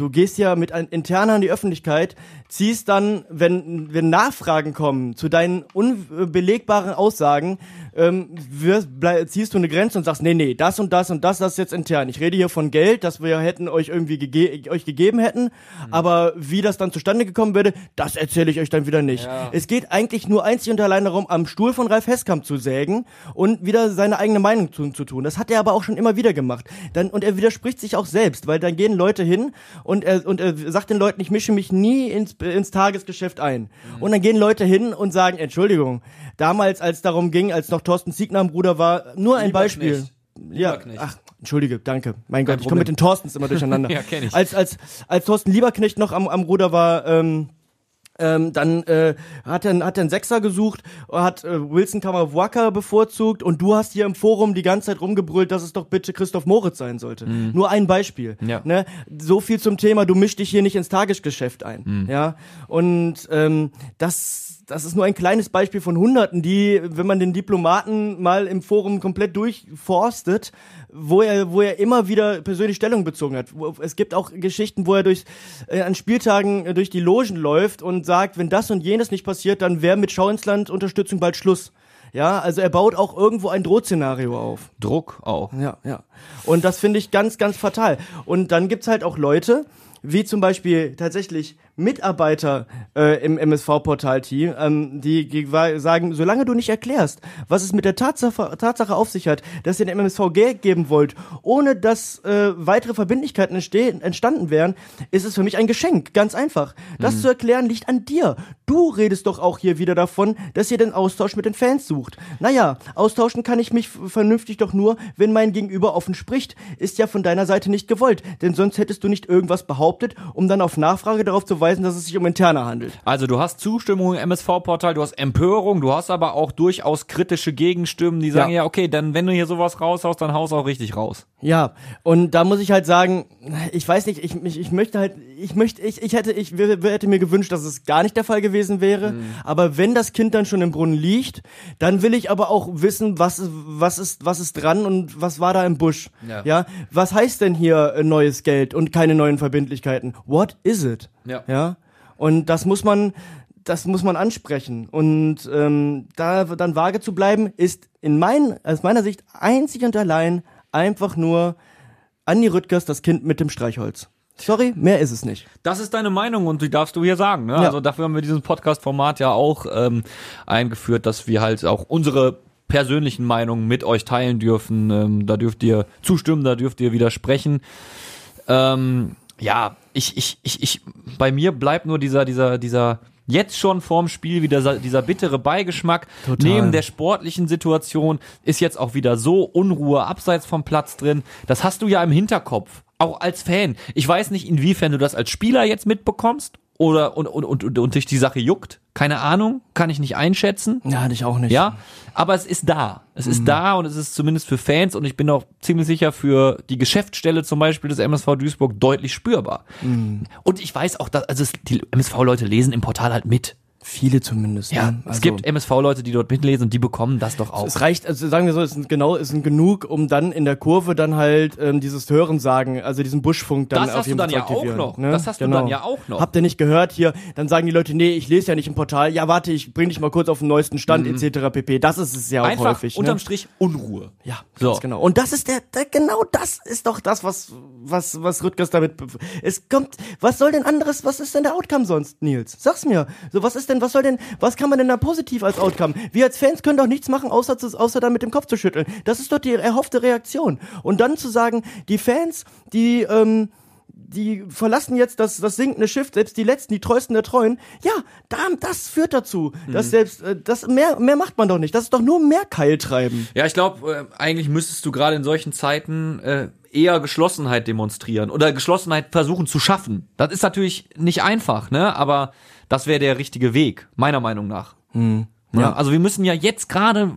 Speaker 4: Du gehst ja mit ein, intern an die Öffentlichkeit, ziehst dann, wenn, wenn Nachfragen kommen zu deinen unbelegbaren Aussagen, ähm, wirst, ziehst du eine Grenze und sagst, nee, nee, das und das und das, das ist jetzt intern. Ich rede hier von Geld, das wir hätten euch irgendwie gege euch gegeben hätten, aber wie das dann zustande gekommen würde, das erzähle ich euch dann wieder nicht. Es geht eigentlich nur einzig und allein darum, am Stuhl von Ralf Heskamp zu sägen und wieder seine eigene Meinung zu, zu tun. Das hat er aber auch schon immer wieder gemacht. Dann, und er widerspricht sich auch selbst, weil dann gehen Leute hin und er, und er sagt den Leuten, ich mische mich nie ins, ins Tagesgeschäft ein. Und dann gehen Leute hin und sagen, Entschuldigung, damals, als darum ging, als noch Thorsten Siegner am Bruder war, nur ein Beispiel.
Speaker 3: Lieberknecht.
Speaker 4: Ja, ach, entschuldige, danke. Mein Gott, ich komme mit den Thorstens immer durcheinander.
Speaker 3: Ja, kenn ich.
Speaker 4: Als, als, als Thorsten Lieberknecht noch am, am Ruder war, ähm, ähm, dann äh, hat er hat einen Sechser gesucht, hat äh, Wilson Kamawaka bevorzugt und du hast hier im Forum die ganze Zeit rumgebrüllt, dass es doch bitte Christoph Moritz sein sollte. Nur ein Beispiel.
Speaker 3: Mhm. Ja.
Speaker 4: Ne? So viel zum Thema, du misch dich hier nicht ins Tagesgeschäft ein.
Speaker 3: Mhm.
Speaker 4: Ja. Und ähm, das das ist nur ein kleines Beispiel von Hunderten, die, wenn man den Diplomaten mal im Forum komplett durchforstet, wo er, wo er immer wieder persönlich Stellung bezogen hat. Es gibt auch Geschichten, wo er durch, äh, an Spieltagen äh, durch die Logen läuft und sagt, wenn das und jenes nicht passiert, dann wäre mit Schau ins Land Unterstützung bald Schluss. Ja, also er baut auch irgendwo ein Drohszenario auf.
Speaker 3: Druck auch.
Speaker 4: Ja, ja. Und das finde ich ganz, ganz fatal. Und dann gibt's halt auch Leute, wie zum Beispiel tatsächlich Mitarbeiter äh, im MSV-Portal-Team, ähm, die, sagen, solange du nicht erklärst, was es mit der Tatsache, Tatsache auf sich hat, dass ihr dem MSV Geld geben wollt, ohne dass äh, weitere Verbindlichkeiten entstehen, entstanden wären, ist es für mich ein Geschenk, ganz einfach. Das
Speaker 3: Mhm.
Speaker 4: zu erklären liegt an dir. Du redest doch auch hier wieder davon, dass ihr den Austausch mit den Fans sucht. Naja, austauschen kann ich mich vernünftig doch nur, wenn mein Gegenüber offen spricht. Ist ja von deiner Seite nicht gewollt, denn sonst hättest du nicht irgendwas behauptet, um dann auf Nachfrage darauf zu weisen, dass es sich um interne handelt.
Speaker 3: Also du hast Zustimmung im MSV-Portal, du hast Empörung, du hast aber auch durchaus kritische Gegenstimmen, die sagen, ja,
Speaker 4: Ja.
Speaker 3: okay, dann wenn du hier sowas raushaust, dann haust auch richtig raus.
Speaker 4: Ja, und da muss ich halt sagen, ich weiß nicht, ich, ich, ich möchte halt, ich möchte, ich, ich hätte, ich hätte mir gewünscht, dass es gar nicht der Fall gewesen wäre. Aber wenn das Kind dann schon im Brunnen liegt, dann will ich aber auch wissen, was, ist- was ist, was ist dran und was war da im Busch.
Speaker 3: Ja.
Speaker 4: ja? Was heißt denn hier äh, neues Geld und keine neuen Verbindlichkeiten? What is it?
Speaker 3: Ja.
Speaker 4: Ja. Und das muss man, das muss man ansprechen. Und ähm, da dann vage zu bleiben, ist in mein, aus meiner Sicht einzig und allein einfach nur Andi Rüttgers das Kind mit dem Streichholz. Sorry, mehr ist es nicht.
Speaker 3: Das ist deine Meinung und die darfst du hier sagen. Ne?
Speaker 4: Ja.
Speaker 3: Also dafür haben wir dieses Podcast-Format ja auch ähm, eingeführt, dass wir halt auch unsere persönlichen Meinungen mit euch teilen dürfen. Ähm, da dürft ihr zustimmen, da dürft ihr widersprechen. Ähm, ja, ich, ich, ich, ich, bei mir bleibt nur dieser, dieser, dieser jetzt schon vorm Spiel wieder dieser, bittere Beigeschmack.
Speaker 4: Total.
Speaker 3: Neben der sportlichen Situation ist jetzt auch wieder so Unruhe abseits vom Platz drin. Das hast du ja im Hinterkopf. Auch als Fan. Ich weiß nicht, inwiefern du das als Spieler jetzt mitbekommst oder und, und, und, und, und dich die Sache juckt. Keine Ahnung, kann ich nicht einschätzen.
Speaker 4: Ja, hatte ich auch nicht.
Speaker 3: Ja, aber es ist da. Es ist da und es ist zumindest für Fans und ich bin auch ziemlich sicher für die Geschäftsstelle zum Beispiel des MSV Duisburg deutlich spürbar. Und ich weiß auch, dass also es, die MSV-Leute lesen im Portal halt mit.
Speaker 4: Viele zumindest.
Speaker 3: Ja,
Speaker 4: ne?
Speaker 3: es
Speaker 4: Also-
Speaker 3: gibt MSV-Leute, die dort mitlesen und die bekommen das doch auch.
Speaker 4: Es reicht, also sagen wir so, es sind genau, es sind genug, um dann in der Kurve dann halt ähm, dieses Hören sagen, also diesen Buschfunk dann
Speaker 3: Das
Speaker 4: auf
Speaker 3: hast du
Speaker 4: jeden
Speaker 3: dann
Speaker 4: Fall
Speaker 3: ja
Speaker 4: aktivieren,
Speaker 3: noch.
Speaker 4: Ne?
Speaker 3: Das hast du dann ja auch noch.
Speaker 4: Habt ihr nicht gehört hier? Dann sagen die Leute, nee, ich lese ja nicht im Portal. Ja, warte, ich bring dich mal kurz auf den neuesten Stand etc. pp. Das ist es ja auch
Speaker 3: Mhm. Einfach
Speaker 4: häufig.
Speaker 3: unterm
Speaker 4: ne?
Speaker 3: Strich Unruhe.
Speaker 4: Ja,
Speaker 3: So.
Speaker 4: genau. Und das ist der, der, genau das ist doch das, was, was, was Rüttgers damit, es kommt, was soll denn anderes, was ist denn der Outcome sonst, Nils? Sag's mir. So, was ist denn, was soll denn, was kann man denn da positiv als Outcome? Wir als Fans können doch nichts machen, außer, zu, außer da mit dem Kopf zu schütteln. Das ist doch die erhoffte Reaktion. Und dann zu sagen, die Fans, die, ähm, die verlassen jetzt das, das sinkende Schiff, selbst die letzten, die treuesten der Treuen. Ja, da, das führt dazu, dass selbst, äh, das, mehr, mehr macht man doch nicht. Das ist doch nur mehr Keiltreiben.
Speaker 3: Ja, ich glaube, äh, eigentlich müsstest du gerade in solchen Zeiten äh, eher Geschlossenheit demonstrieren oder Geschlossenheit versuchen zu schaffen. Das ist natürlich nicht einfach, ne? Aber das wäre der richtige Weg, meiner Meinung nach. Ja, also wir müssen ja jetzt gerade,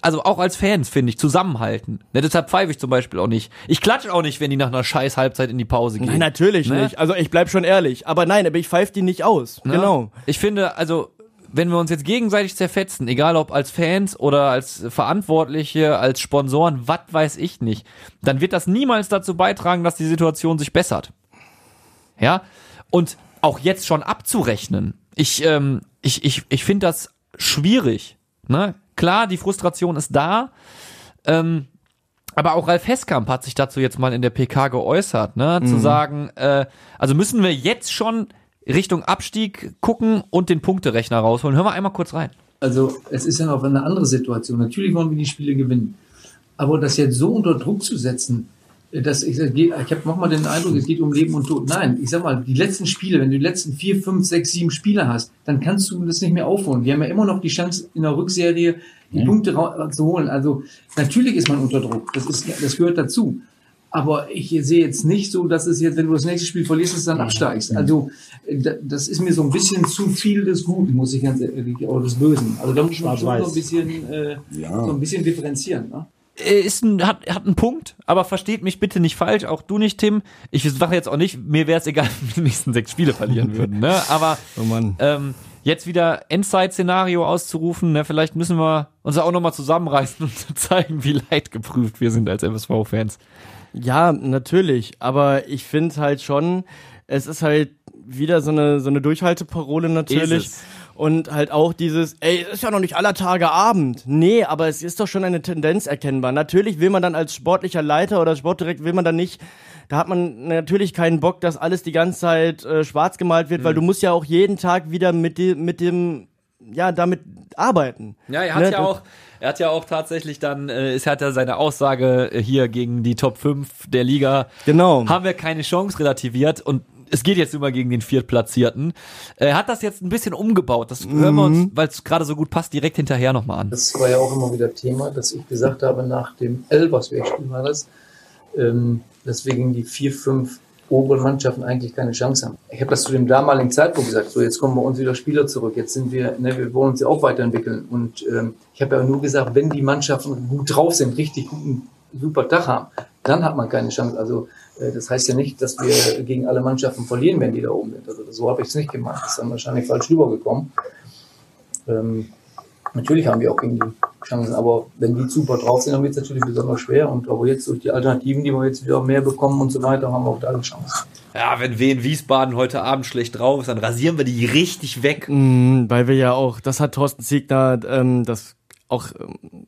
Speaker 3: also auch als Fans, finde ich, zusammenhalten. Ne, deshalb pfeife ich zum Beispiel auch nicht. Ich klatsche auch nicht, wenn die nach einer scheiß Halbzeit in die Pause gehen.
Speaker 4: Nein, natürlich
Speaker 3: Ne?
Speaker 4: nicht. Also ich bleib schon ehrlich. Aber nein, aber ich pfeife die nicht aus.
Speaker 3: Ne?
Speaker 4: Genau.
Speaker 3: Ich finde, also, wenn wir uns jetzt gegenseitig zerfetzen, egal ob als Fans oder als Verantwortliche, als Sponsoren, was weiß ich nicht, dann wird das niemals dazu beitragen, dass die Situation sich bessert. Ja? Und auch jetzt schon abzurechnen. Ich, ähm, ich, ich, ich finde das schwierig. Ne? Klar, die Frustration ist da. Ähm, aber auch Ralf Heskamp hat sich dazu jetzt mal in der PK geäußert, ne? Zu sagen, äh, also müssen wir jetzt schon Richtung Abstieg gucken und den Punkterechner rausholen. Hören wir einmal kurz rein.
Speaker 7: Also es ist ja noch eine andere Situation. Natürlich wollen wir die Spiele gewinnen. Aber das jetzt so unter Druck zu setzen, dass ich, ich habe nochmal den Eindruck, es geht um Leben und Tod. Nein, ich sag mal, die letzten Spiele, wenn du die letzten vier, fünf, sechs, sieben Spiele hast, dann kannst du das nicht mehr aufholen. Wir haben ja immer noch die Chance, in der Rückserie die Punkte ra- zu holen. Also natürlich ist man unter Druck. Das ist, das gehört dazu. Aber ich sehe jetzt nicht so, dass es jetzt, wenn du das nächste Spiel verlierst, dass du dann absteigst. Also da- das ist mir so ein bisschen zu viel des Guten, muss ich ganz ehrlich, oder des Bösen. Also da muss man schon so ein bisschen, äh, so ein bisschen differenzieren. Ne?
Speaker 3: Äh, Ist ein, hat, hat einen Punkt, aber versteht mich bitte nicht falsch, auch du nicht, Tim. Ich sage jetzt auch nicht, mir wäre es egal, wenn wir die nächsten sechs Spiele verlieren würden. Ne? Aber
Speaker 4: Oh
Speaker 3: ähm, jetzt wieder Endzeit-Szenario auszurufen, ne? vielleicht müssen wir uns auch nochmal zusammenreißen, um zu zeigen, wie leidgeprüft wir sind als MSV-Fans.
Speaker 4: Ja, natürlich. Aber ich finde halt schon, es ist halt wieder so eine, so eine Durchhalteparole natürlich.
Speaker 3: Ist.
Speaker 4: Und halt auch dieses, ey, ist ja noch nicht aller Tage Abend. Nee, aber es ist doch schon eine Tendenz erkennbar. Natürlich will man dann als sportlicher Leiter oder Sportdirektor will man dann nicht da hat man natürlich keinen Bock, dass alles die ganze Zeit äh, schwarz gemalt wird, weil
Speaker 3: Mhm.
Speaker 4: du musst ja auch jeden Tag wieder mit dem, mit dem, ja, damit arbeiten.
Speaker 3: Ja, er hat
Speaker 4: Ne,
Speaker 3: ja auch, er hat ja auch tatsächlich dann, äh, es hat ja seine Aussage hier gegen die Top 5 der Liga.
Speaker 4: Genau.
Speaker 3: Haben wir keine Chance relativiert und es geht jetzt immer gegen den Viertplatzierten. Er hat das jetzt ein bisschen umgebaut. Das hören wir uns, weil es gerade so gut passt, direkt hinterher nochmal an.
Speaker 7: Das war ja auch immer wieder Thema, dass ich gesagt habe, nach dem Elversberg-Spiel war das, ähm, deswegen die vier, fünf oberen Mannschaften eigentlich keine Chance haben. Ich habe das zu dem damaligen Zeitpunkt gesagt, so jetzt kommen bei uns wieder Spieler zurück, jetzt sind wir, ne, wir wollen uns ja auch weiterentwickeln. Und ähm, ich habe ja nur gesagt, wenn die Mannschaften gut drauf sind, richtig guten, super Tag haben, dann hat man keine Chance. Also äh, das heißt ja nicht, dass wir gegen alle Mannschaften verlieren, wenn die da oben sind. Also so habe ich es nicht gemacht. Das ist dann wahrscheinlich falsch rübergekommen. Ähm, natürlich haben wir auch gegen die Chancen, aber wenn die super drauf sind, dann wird es natürlich besonders schwer. Und aber jetzt durch die Alternativen, die wir jetzt wieder mehr bekommen und so weiter, haben wir auch da eine Chance.
Speaker 3: Ja, wenn Wien Wiesbaden heute Abend schlecht drauf ist, dann rasieren wir die richtig weg.
Speaker 4: Mhm, weil wir ja auch, das hat Thorsten Siegner ähm, das auch ähm,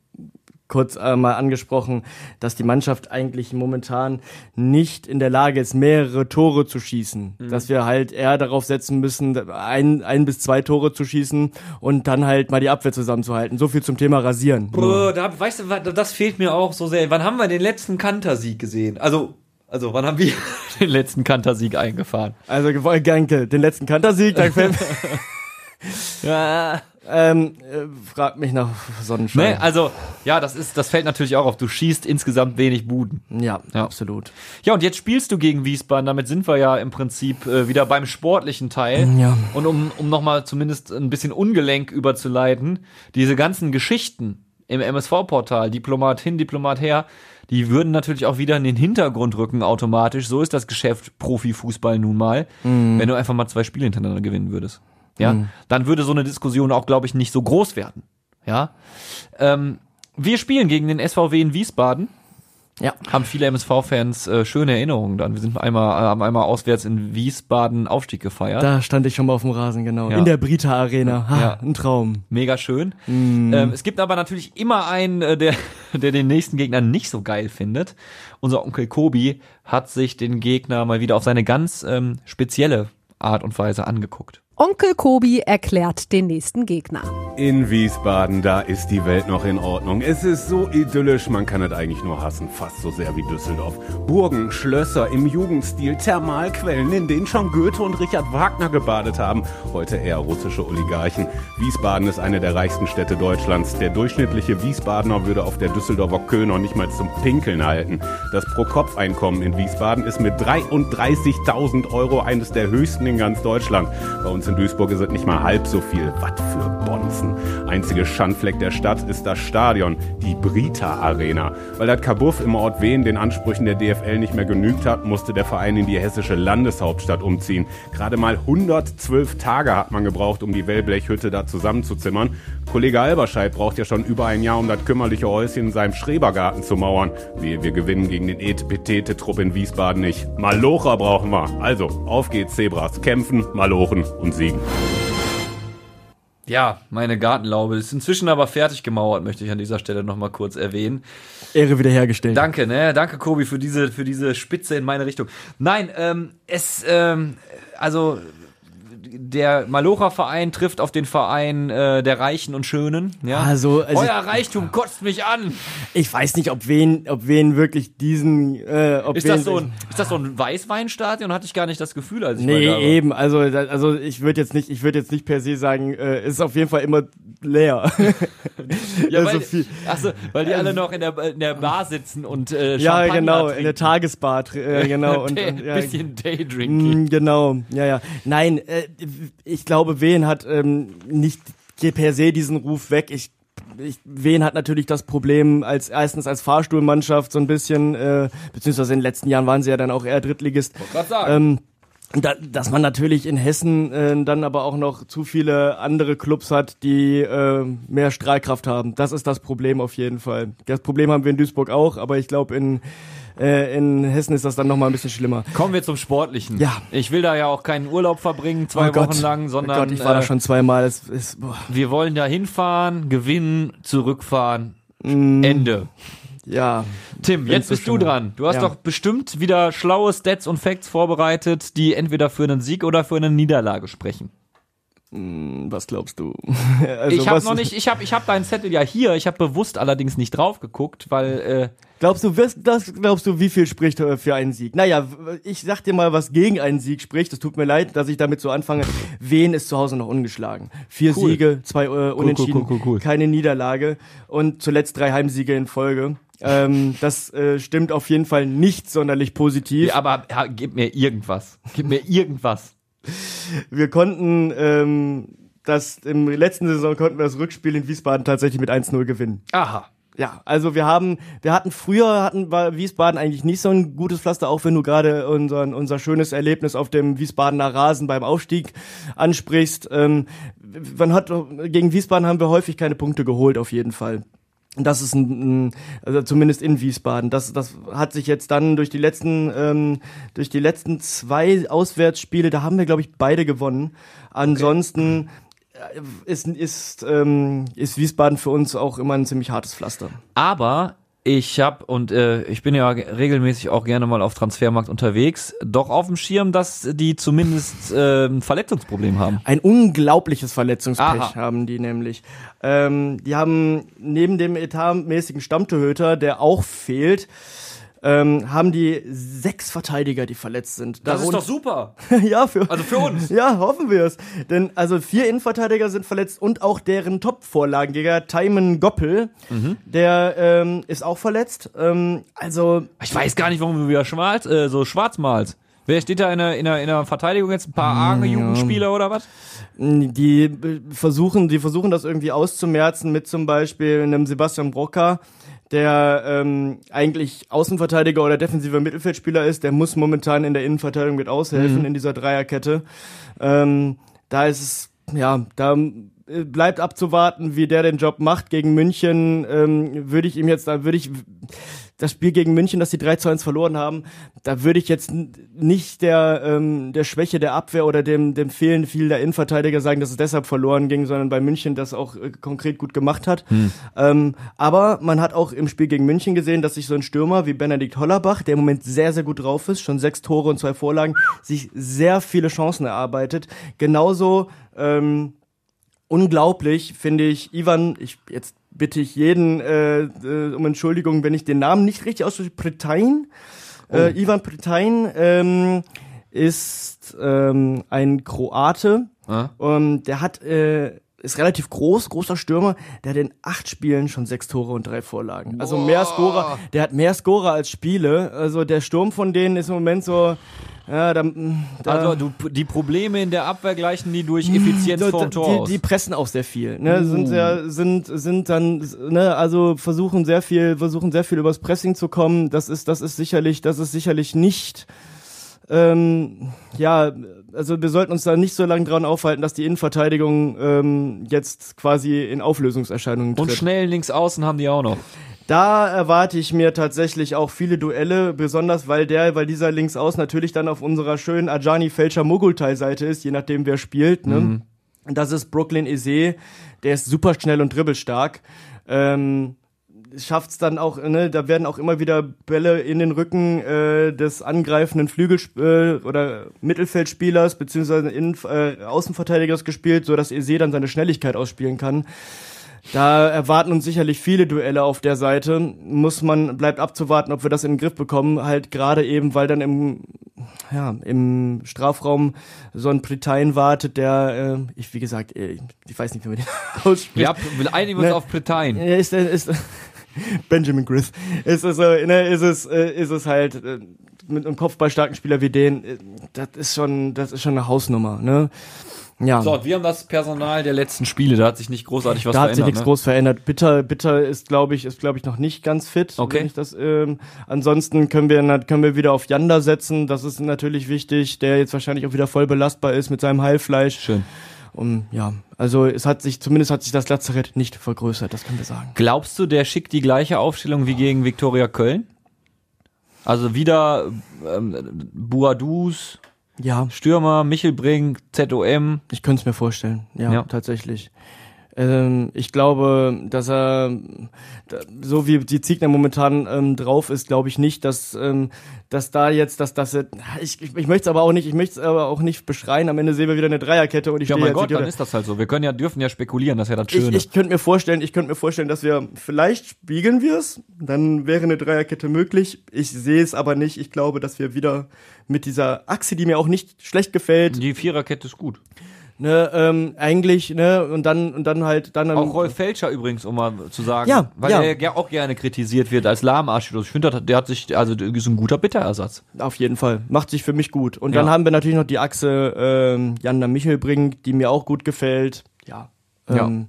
Speaker 4: kurz äh, mal angesprochen, dass die Mannschaft eigentlich momentan nicht in der Lage ist, mehrere Tore zu schießen. Dass wir halt eher darauf setzen müssen, ein, ein bis zwei Tore zu schießen und dann halt mal die Abwehr zusammenzuhalten. So viel zum Thema Rasieren.
Speaker 3: Bro, da, weißt du, das fehlt mir auch so sehr. Wann haben wir den letzten Kantersieg gesehen? Also, also wann haben wir den letzten Kantersieg eingefahren?
Speaker 4: Also Genke, den letzten Kantersieg, fällt
Speaker 3: Ja.
Speaker 4: Ähm, äh, frag mich nach Sonnenschein.
Speaker 3: Ne, also, ja, das ist, das fällt natürlich auch auf. Du schießt insgesamt wenig Buden.
Speaker 4: ja,
Speaker 3: Ja.
Speaker 4: absolut.
Speaker 3: Ja, und jetzt spielst du gegen Wiesbaden. Damit sind wir ja im Prinzip äh, wieder beim sportlichen Teil.
Speaker 4: Ja.
Speaker 3: Und um, um nochmal zumindest ein bisschen Ungelenk überzuleiten, diese ganzen Geschichten im MSV-Portal, Diplomat hin, Diplomat her, die würden natürlich auch wieder in den Hintergrund rücken automatisch. So ist das Geschäft Profifußball nun mal, wenn du einfach mal zwei Spiele hintereinander gewinnen würdest. Ja, dann würde so eine Diskussion auch, glaube ich, nicht so groß werden. Ja, ähm, wir spielen gegen den SVW in Wiesbaden
Speaker 4: Ja.
Speaker 3: haben viele MSV-Fans äh, schöne Erinnerungen dann. Wir sind einmal, äh, haben einmal auswärts in Wiesbaden Aufstieg gefeiert.
Speaker 4: Da stand ich schon mal auf dem Rasen, genau.
Speaker 3: Ja.
Speaker 4: In der Brita Arena. Ha,
Speaker 3: Ja.
Speaker 4: Ein Traum.
Speaker 3: Mega schön. Ähm, es gibt aber natürlich immer einen, äh, der, der den nächsten Gegner nicht so geil findet. Unser Onkel Kobi hat sich den Gegner mal wieder auf seine ganz ähm, spezielle Art und Weise angeguckt.
Speaker 2: Onkel Kobi erklärt den nächsten Gegner.
Speaker 8: In Wiesbaden, da ist die Welt noch in Ordnung. Es ist so idyllisch, man kann es eigentlich nur hassen, fast so sehr wie Düsseldorf. Burgen, Schlösser im Jugendstil, Thermalquellen, in denen schon Goethe und Richard Wagner gebadet haben. Heute eher russische Oligarchen. Wiesbaden ist eine der reichsten Städte Deutschlands. Der durchschnittliche Wiesbadener würde auf der Düsseldorfer Köh noch nicht mal zum Pinkeln halten. Das Pro-Kopf-Einkommen in Wiesbaden ist mit 33.000 Euro eines der höchsten in ganz Deutschland. Bei uns in Duisburg es nicht mal halb so viel. Was für Bonzen. Einzige Schandfleck der Stadt ist das Stadion, die Brita Arena. Weil das Kabuff im Ort Wien den Ansprüchen der DFL nicht mehr genügt hat, musste der Verein in die hessische Landeshauptstadt umziehen. Gerade mal 112 Tage hat man gebraucht, um die Wellblechhütte da zusammenzuzimmern. Kollege Alberscheid braucht ja schon über ein Jahr, um das kümmerliche Häuschen in seinem Schrebergarten zu mauern. Wir, wir gewinnen gegen den Etepetete-Trupp in Wiesbaden nicht. Malocher brauchen wir. Also, auf geht's, Zebras. Kämpfen, malochen und siegen.
Speaker 3: Ja, meine Gartenlaube ist inzwischen aber fertig gemauert, möchte ich an dieser Stelle nochmal kurz erwähnen.
Speaker 4: Ehre wiederhergestellt.
Speaker 3: Danke, ne? Danke, Kobi, für diese, für diese Spitze in meine Richtung. Nein, ähm, es, ähm, also der Malocha-Verein trifft auf den Verein äh, der Reichen und Schönen. Ja?
Speaker 4: Also, also
Speaker 3: Euer Reichtum kotzt mich an.
Speaker 4: ich weiß nicht, ob wen, ob wen wirklich diesen, äh, ob
Speaker 3: Ist das so ein, ist das so ein Weißweinstadion? Hatte ich gar nicht das Gefühl, als ich mal
Speaker 4: Nee,
Speaker 3: da war.
Speaker 4: eben. Also, also ich würde jetzt nicht, ich würde jetzt nicht per se sagen, äh, ist auf jeden Fall immer leer.
Speaker 3: Ja,
Speaker 4: Also
Speaker 3: weil, ach so, weil die alle noch in der, in der Bar sitzen und äh,
Speaker 4: ja, genau,
Speaker 3: trinken.
Speaker 4: in der Tagesbar, äh, genau. und, und, ja,
Speaker 3: bisschen Daydrinking.
Speaker 4: Mm, Genau, ja, ja. Nein, äh, ich glaube, Wien hat ähm, nicht per se diesen Ruf weg. Ich, ich, Wien hat natürlich das Problem als erstens als Fahrstuhlmannschaft so ein bisschen, äh, beziehungsweise in den letzten Jahren waren sie ja dann auch eher Drittligist. Ähm, da, dass man natürlich in Hessen äh, dann aber auch noch zu viele andere Clubs hat, die äh, mehr Strahlkraft haben. Das ist das Problem auf jeden Fall. Das Problem haben wir in Duisburg auch, aber ich glaube in äh, in Hessen ist das dann noch mal ein bisschen schlimmer.
Speaker 3: Kommen wir zum Sportlichen.
Speaker 4: Ja.
Speaker 3: Ich will da ja auch keinen Urlaub verbringen, zwei
Speaker 4: Oh Gott.
Speaker 3: Wochen lang, sondern
Speaker 4: oh Gott, ich war da
Speaker 3: äh,
Speaker 4: schon zweimal. Es boah.
Speaker 3: wir wollen da hinfahren, gewinnen, zurückfahren.
Speaker 4: Mm.
Speaker 3: Ende.
Speaker 4: ja,
Speaker 3: Tim, jetzt bist du dran. Du hast
Speaker 4: Ja.
Speaker 3: doch bestimmt wieder schlaue Stats und Facts vorbereitet, die entweder für einen Sieg oder für eine Niederlage sprechen.
Speaker 4: was glaubst du? also,
Speaker 3: ich habe noch nicht, ich habe ich hab deinen Zettel ja hier, ich habe bewusst allerdings nicht drauf geguckt, weil äh,
Speaker 4: Glaubst du, wirst, das glaubst du, wie viel spricht äh, für einen Sieg? Naja, ich sag dir mal, was gegen einen Sieg spricht. Es tut mir leid, dass ich damit so anfange. Wen ist zu Hause noch ungeschlagen? Vier
Speaker 3: Cool.
Speaker 4: Siege, zwei äh, Unentschieden,
Speaker 3: cool, cool, cool.
Speaker 4: keine Niederlage und zuletzt drei Heimsiege in Folge. Ähm, das äh, stimmt auf jeden Fall nicht sonderlich positiv.
Speaker 3: ja, aber ja, gib mir irgendwas. Gib mir irgendwas.
Speaker 4: Wir konnten ähm, das im letzten Saison konnten wir das Rückspiel in Wiesbaden tatsächlich mit 1-0 gewinnen.
Speaker 3: Aha.
Speaker 4: Ja, also wir haben, wir hatten früher hatten war Wiesbaden eigentlich nicht so ein gutes Pflaster, auch wenn du gerade unseren, unser schönes Erlebnis auf dem Wiesbadener Rasen beim Aufstieg ansprichst. Ähm, man hat gegen Wiesbaden haben wir häufig keine Punkte geholt, auf jeden Fall. Das ist ein, also zumindest in Wiesbaden. Das, das hat sich jetzt dann durch die letzten, ähm, durch die letzten zwei Auswärtsspiele, da haben wir, glaube ich, beide gewonnen. Ansonsten äh, ist, ist, ähm, ist Wiesbaden für uns auch immer ein ziemlich hartes Pflaster.
Speaker 3: Aber ich habe und äh, ich bin ja regelmäßig auch gerne mal auf Transfermarkt unterwegs, doch auf dem Schirm, dass die zumindest äh, ein Verletzungsproblem haben.
Speaker 4: Ein unglaubliches Verletzungspech
Speaker 3: Aha.
Speaker 4: haben die nämlich. Ähm, die haben neben dem etatmäßigen Stammtorhüter, der auch fehlt, ähm, haben die sechs Verteidiger, die verletzt sind. Darunter-
Speaker 3: super.
Speaker 4: ja, für,
Speaker 3: Also für uns.
Speaker 4: Ja, hoffen wir es. Denn also vier Innenverteidiger sind verletzt und auch deren Top-Vorlagenjäger, Timon Goppel,
Speaker 3: Mhm.
Speaker 4: der ähm, ist auch verletzt. Ähm, also
Speaker 3: Ich weiß gar nicht, warum du wieder schwarz, äh, so schwarz malst. Wer steht da in der, in der, in der Verteidigung jetzt? Ein paar arme Jugendspieler oder was?
Speaker 4: die äh, versuchen, die versuchen das irgendwie auszumerzen mit zum Beispiel einem Sebastian Brocker, der ähm, eigentlich Außenverteidiger oder defensiver Mittelfeldspieler ist, der muss momentan in der Innenverteidigung mit aushelfen in dieser Dreierkette. Ähm, da ist es, ja, da bleibt abzuwarten, wie der den Job macht. Gegen München ähm, würde ich ihm jetzt, da würde ich das Spiel gegen München, das die 3 zu 1 verloren haben, da würde ich jetzt nicht der, ähm, der Schwäche der Abwehr oder dem, dem Fehlen viel der Innenverteidiger sagen, dass es deshalb verloren ging, sondern bei München das auch äh, konkret gut gemacht hat. Ähm, aber man hat auch im Spiel gegen München gesehen, dass sich so ein Stürmer wie Benedikt Hollerbach, der im Moment sehr, sehr gut drauf ist, schon sechs Tore und zwei Vorlagen, sich sehr viele Chancen erarbeitet. Genauso ähm, unglaublich finde ich Ivan, ich jetzt bitte ich jeden äh, äh, um Entschuldigung, wenn ich den Namen nicht richtig ausspreche, Pretain. Äh, Ivan Pretain ähm, ist ähm, ein Kroate.
Speaker 3: Ah.
Speaker 4: Ähm, der hat äh, ist relativ groß, großer Stürmer. Der hat in acht Spielen schon sechs Tore und drei Vorlagen. Also mehr Scorer. Der hat mehr Scorer als Spiele. Also der Sturm von denen ist im Moment so. Ja, da, da
Speaker 3: Also du, die Probleme in der Abwehr gleichen die durch Effizienz
Speaker 4: so,
Speaker 3: vorm
Speaker 4: die,
Speaker 3: Tor aus.
Speaker 4: die pressen auch sehr viel, ne? Sind sehr, sind, sind dann, ne, also versuchen sehr viel, versuchen sehr viel übers Pressing zu kommen. Das ist, das ist sicherlich, das ist sicherlich nicht, ähm, ja, also wir sollten uns da nicht so lange dran aufhalten, dass die Innenverteidigung ähm, jetzt quasi in Auflösungserscheinungen tritt.
Speaker 3: Und schnell links außen haben die auch noch.
Speaker 4: Da erwarte ich mir tatsächlich auch viele Duelle, besonders weil der, weil dieser Linksauß natürlich dann auf unserer schönen Ajani Fälscher Mogultai Seite ist, je nachdem wer spielt. Ne? Und das ist Brooklyn Eze, der ist super schnell und dribbelstark. Ähm, schafft es dann auch, ne, da werden auch immer wieder Bälle in den Rücken äh, des angreifenden Flügel äh, oder Mittelfeldspielers beziehungsweise äh, Außenverteidigers gespielt, so dass Eze dann seine Schnelligkeit ausspielen kann. Da erwarten uns sicherlich viele Duelle auf der Seite. Muss man, bleibt abzuwarten, ob wir das in den Griff bekommen. Halt gerade eben, weil dann im, ja, im Strafraum so ein Pretain wartet, der, äh, ich, wie gesagt, äh, ich weiß nicht, wie man den ausspricht.
Speaker 3: Ja, wir einigen uns
Speaker 4: Ne.
Speaker 3: auf Pretain.
Speaker 4: Ja, ist, ist, Benjamin Griff. Ist es, ne, ist es, äh, ist es halt, äh, mit einem kopfballstarken Spieler wie den, äh, das ist schon, das ist schon eine Hausnummer, ne? Ja.
Speaker 3: So, und wir haben das Personal der letzten Spiele, da hat sich nicht großartig was
Speaker 4: da hat sich
Speaker 3: verändert.
Speaker 4: nichts
Speaker 3: ne?
Speaker 4: groß verändert. Bitter, Bitter ist, glaube ich, ist, glaube ich, noch nicht ganz fit.
Speaker 3: Okay.
Speaker 4: Das, ähm, ansonsten können wir, können wir wieder auf Yanda setzen. Das ist natürlich wichtig, der jetzt wahrscheinlich auch wieder voll belastbar ist mit seinem Heilfleisch.
Speaker 3: Schön.
Speaker 4: Und ja, also es hat sich, zumindest hat sich das Lazarett nicht vergrößert, das können wir sagen.
Speaker 3: Glaubst du, der schickt die gleiche Aufstellung wie gegen Viktoria Köln? Also wieder ähm, Buadus,
Speaker 4: Ja,
Speaker 3: Stürmer, Michelbrink, ZOM.
Speaker 4: ich könnte es mir vorstellen. Ja,
Speaker 3: Ja.
Speaker 4: tatsächlich. Ähm, ich glaube, dass er, so wie die Ziegner momentan ähm, drauf ist, glaube ich nicht, dass, ähm, dass da jetzt, dass das, ich, ich, ich möchte es aber auch nicht, ich möchte es aber auch nicht beschreien. Am Ende sehen wir wieder eine Dreierkette und ich
Speaker 3: Ja, mein Gott, dann ist das halt so. Wir können ja, dürfen ja spekulieren, das ist ja das
Speaker 4: ich,
Speaker 3: Schöne.
Speaker 4: ich könnte mir vorstellen, ich könnte mir vorstellen, dass wir vielleicht spiegeln wir es, dann wäre eine Dreierkette möglich. Ich sehe es aber nicht. Ich glaube, dass wir wieder mit dieser Achse, die mir auch nicht schlecht gefällt,
Speaker 3: die Viererkette ist gut.
Speaker 4: Ne, ähm, eigentlich, ne, und dann und dann halt dann
Speaker 3: Auch Rolf Felscher übrigens, um mal zu sagen,
Speaker 4: Ja,
Speaker 3: weil
Speaker 4: ja.
Speaker 3: er ja auch gerne kritisiert wird als Lahmarschlos. Ich finde, der hat sich, also der ist ein guter Bitterersatz.
Speaker 4: Auf jeden Fall. Macht sich für mich gut. Und dann
Speaker 3: Ja.
Speaker 4: haben wir natürlich noch die Achse ähm, Janda Michelbrink, die mir auch gut gefällt. Ja. Ähm,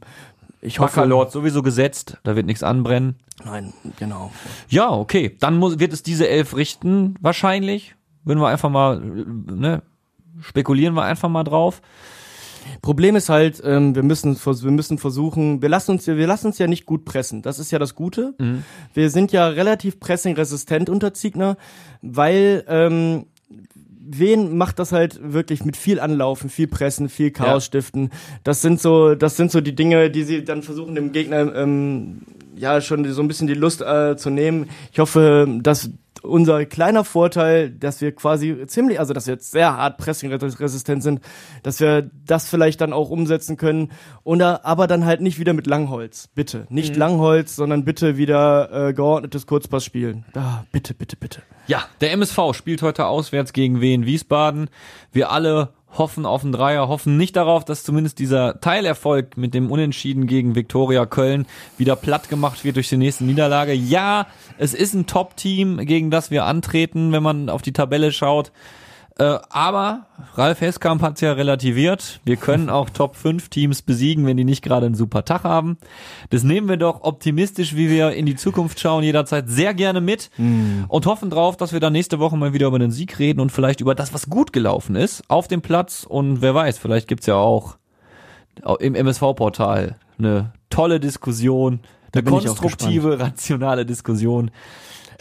Speaker 4: Ich hoffe.
Speaker 3: Bacalord sowieso gesetzt, da wird nichts anbrennen.
Speaker 4: Nein, genau.
Speaker 3: Ja, okay. Dann muss, wird es diese elf richten, wahrscheinlich. Würden wir einfach mal, ne, spekulieren wir einfach mal drauf.
Speaker 4: Problem ist halt, ähm, wir müssen wir müssen versuchen, wir lassen uns ja- wir lassen uns ja nicht gut pressen. Das ist ja das Gute. Wir sind ja relativ pressingresistent unter Ziegner, weil ähm, wen macht das halt wirklich mit viel Anlaufen, viel Pressen, viel Chaos
Speaker 3: Ja.
Speaker 4: stiften. Das sind so, das sind so die Dinge, die sie dann versuchen dem Gegner ähm, ja schon so ein bisschen die Lust äh, zu nehmen. Ich hoffe, dass unser kleiner Vorteil, dass wir quasi ziemlich, also dass wir jetzt sehr hart pressingresistent sind, dass wir das vielleicht dann auch umsetzen können. Oder aber dann halt nicht wieder mit Langholz. Bitte. Nicht Langholz, sondern bitte wieder äh, geordnetes Kurzpassspielen. Ah, bitte, bitte, bitte.
Speaker 3: Ja, der MSV spielt heute auswärts gegen Wien Wiesbaden. Wir alle hoffen auf einen Dreier, hoffen nicht darauf, dass zumindest dieser Teilerfolg mit dem Unentschieden gegen Viktoria Köln wieder platt gemacht wird durch die nächste Niederlage. Ja, es ist ein Top-Team, gegen das wir antreten, wenn man auf die Tabelle schaut. Äh, aber Ralf Heskamp hat's ja relativiert. Wir können auch Top 5 Teams besiegen, wenn die nicht gerade einen super Tag haben. Das nehmen wir doch optimistisch, wie wir in die Zukunft schauen, jederzeit sehr gerne mit und hoffen drauf, dass wir dann nächste Woche mal wieder über den Sieg reden und vielleicht über das, was gut gelaufen ist auf dem Platz. Und wer weiß, vielleicht gibt's ja auch im MSV-Portal eine tolle Diskussion, eine konstruktive, rationale Diskussion.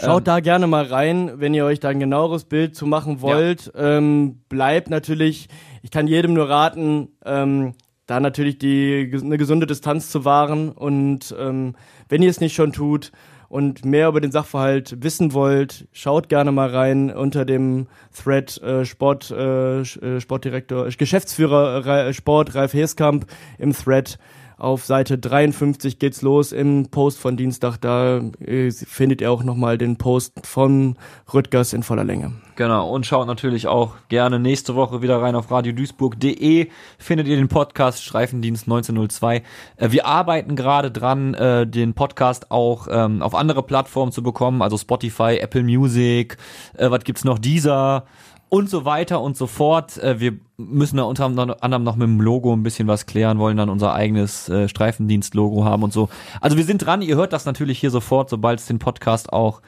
Speaker 4: Schaut da gerne mal rein, wenn ihr euch da ein genaueres Bild zu machen wollt. Ähm, bleibt natürlich, ich kann jedem nur raten, ähm, da natürlich die eine gesunde Distanz zu wahren und ähm, wenn ihr es nicht schon tut und mehr über den Sachverhalt wissen wollt, schaut gerne mal rein unter dem Thread äh, Sport äh, äh, Sportdirektor äh, Geschäftsführer Ra- Sport Ralf Heskamp im Thread auf Seite 53 geht's los im Post von Dienstag. Da äh, findet ihr auch nochmal den Post von Rüttgers in voller Länge.
Speaker 3: Genau, und schaut natürlich auch gerne nächste Woche wieder rein auf radioduisburg.de. Findet ihr den Podcast Streifendienst 1902. Äh, wir arbeiten gerade dran, äh, den Podcast auch ähm, auf andere Plattformen zu bekommen, also Spotify, Apple Music, äh, was gibt's noch, dieser und so weiter und so fort. Äh, wir müssen da unter anderem noch mit dem Logo ein bisschen was klären, wollen dann unser eigenes äh, Streifendienst-Logo haben und so. Also wir sind dran, ihr hört das natürlich hier sofort, sobald es den Podcast auch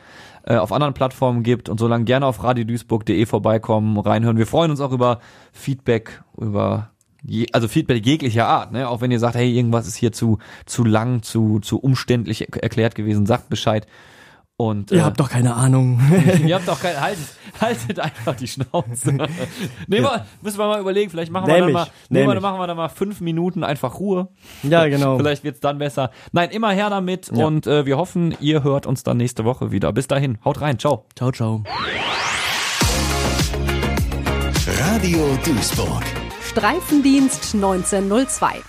Speaker 3: äh, auf anderen Plattformen gibt und so lange gerne auf radioduisburg.de vorbeikommen, reinhören. Wir freuen uns auch über Feedback, über je, also Feedback jeglicher Art, ne? Auch wenn ihr sagt, hey, irgendwas ist hier zu zu lang, zu zu umständlich er- erklärt gewesen, sagt Bescheid. Und
Speaker 4: Ihr
Speaker 3: äh,
Speaker 4: habt doch keine Ahnung.
Speaker 3: Ihr habt doch kein, haltet, haltet einfach die Schnauze. nee, mal, müssen wir mal überlegen, vielleicht machen wir dann
Speaker 4: Nämlich,
Speaker 3: mal,
Speaker 4: nämlich.
Speaker 3: machen wir dann mal fünf Minuten einfach Ruhe.
Speaker 4: ja, genau.
Speaker 3: Vielleicht wird's dann besser. Nein, immer her damit
Speaker 4: Ja.
Speaker 3: und äh, wir hoffen, ihr hört uns dann nächste Woche wieder. Bis dahin, haut rein, ciao.
Speaker 4: Ciao, ciao.
Speaker 1: Radio Duisburg.
Speaker 2: Streifendienst 1902.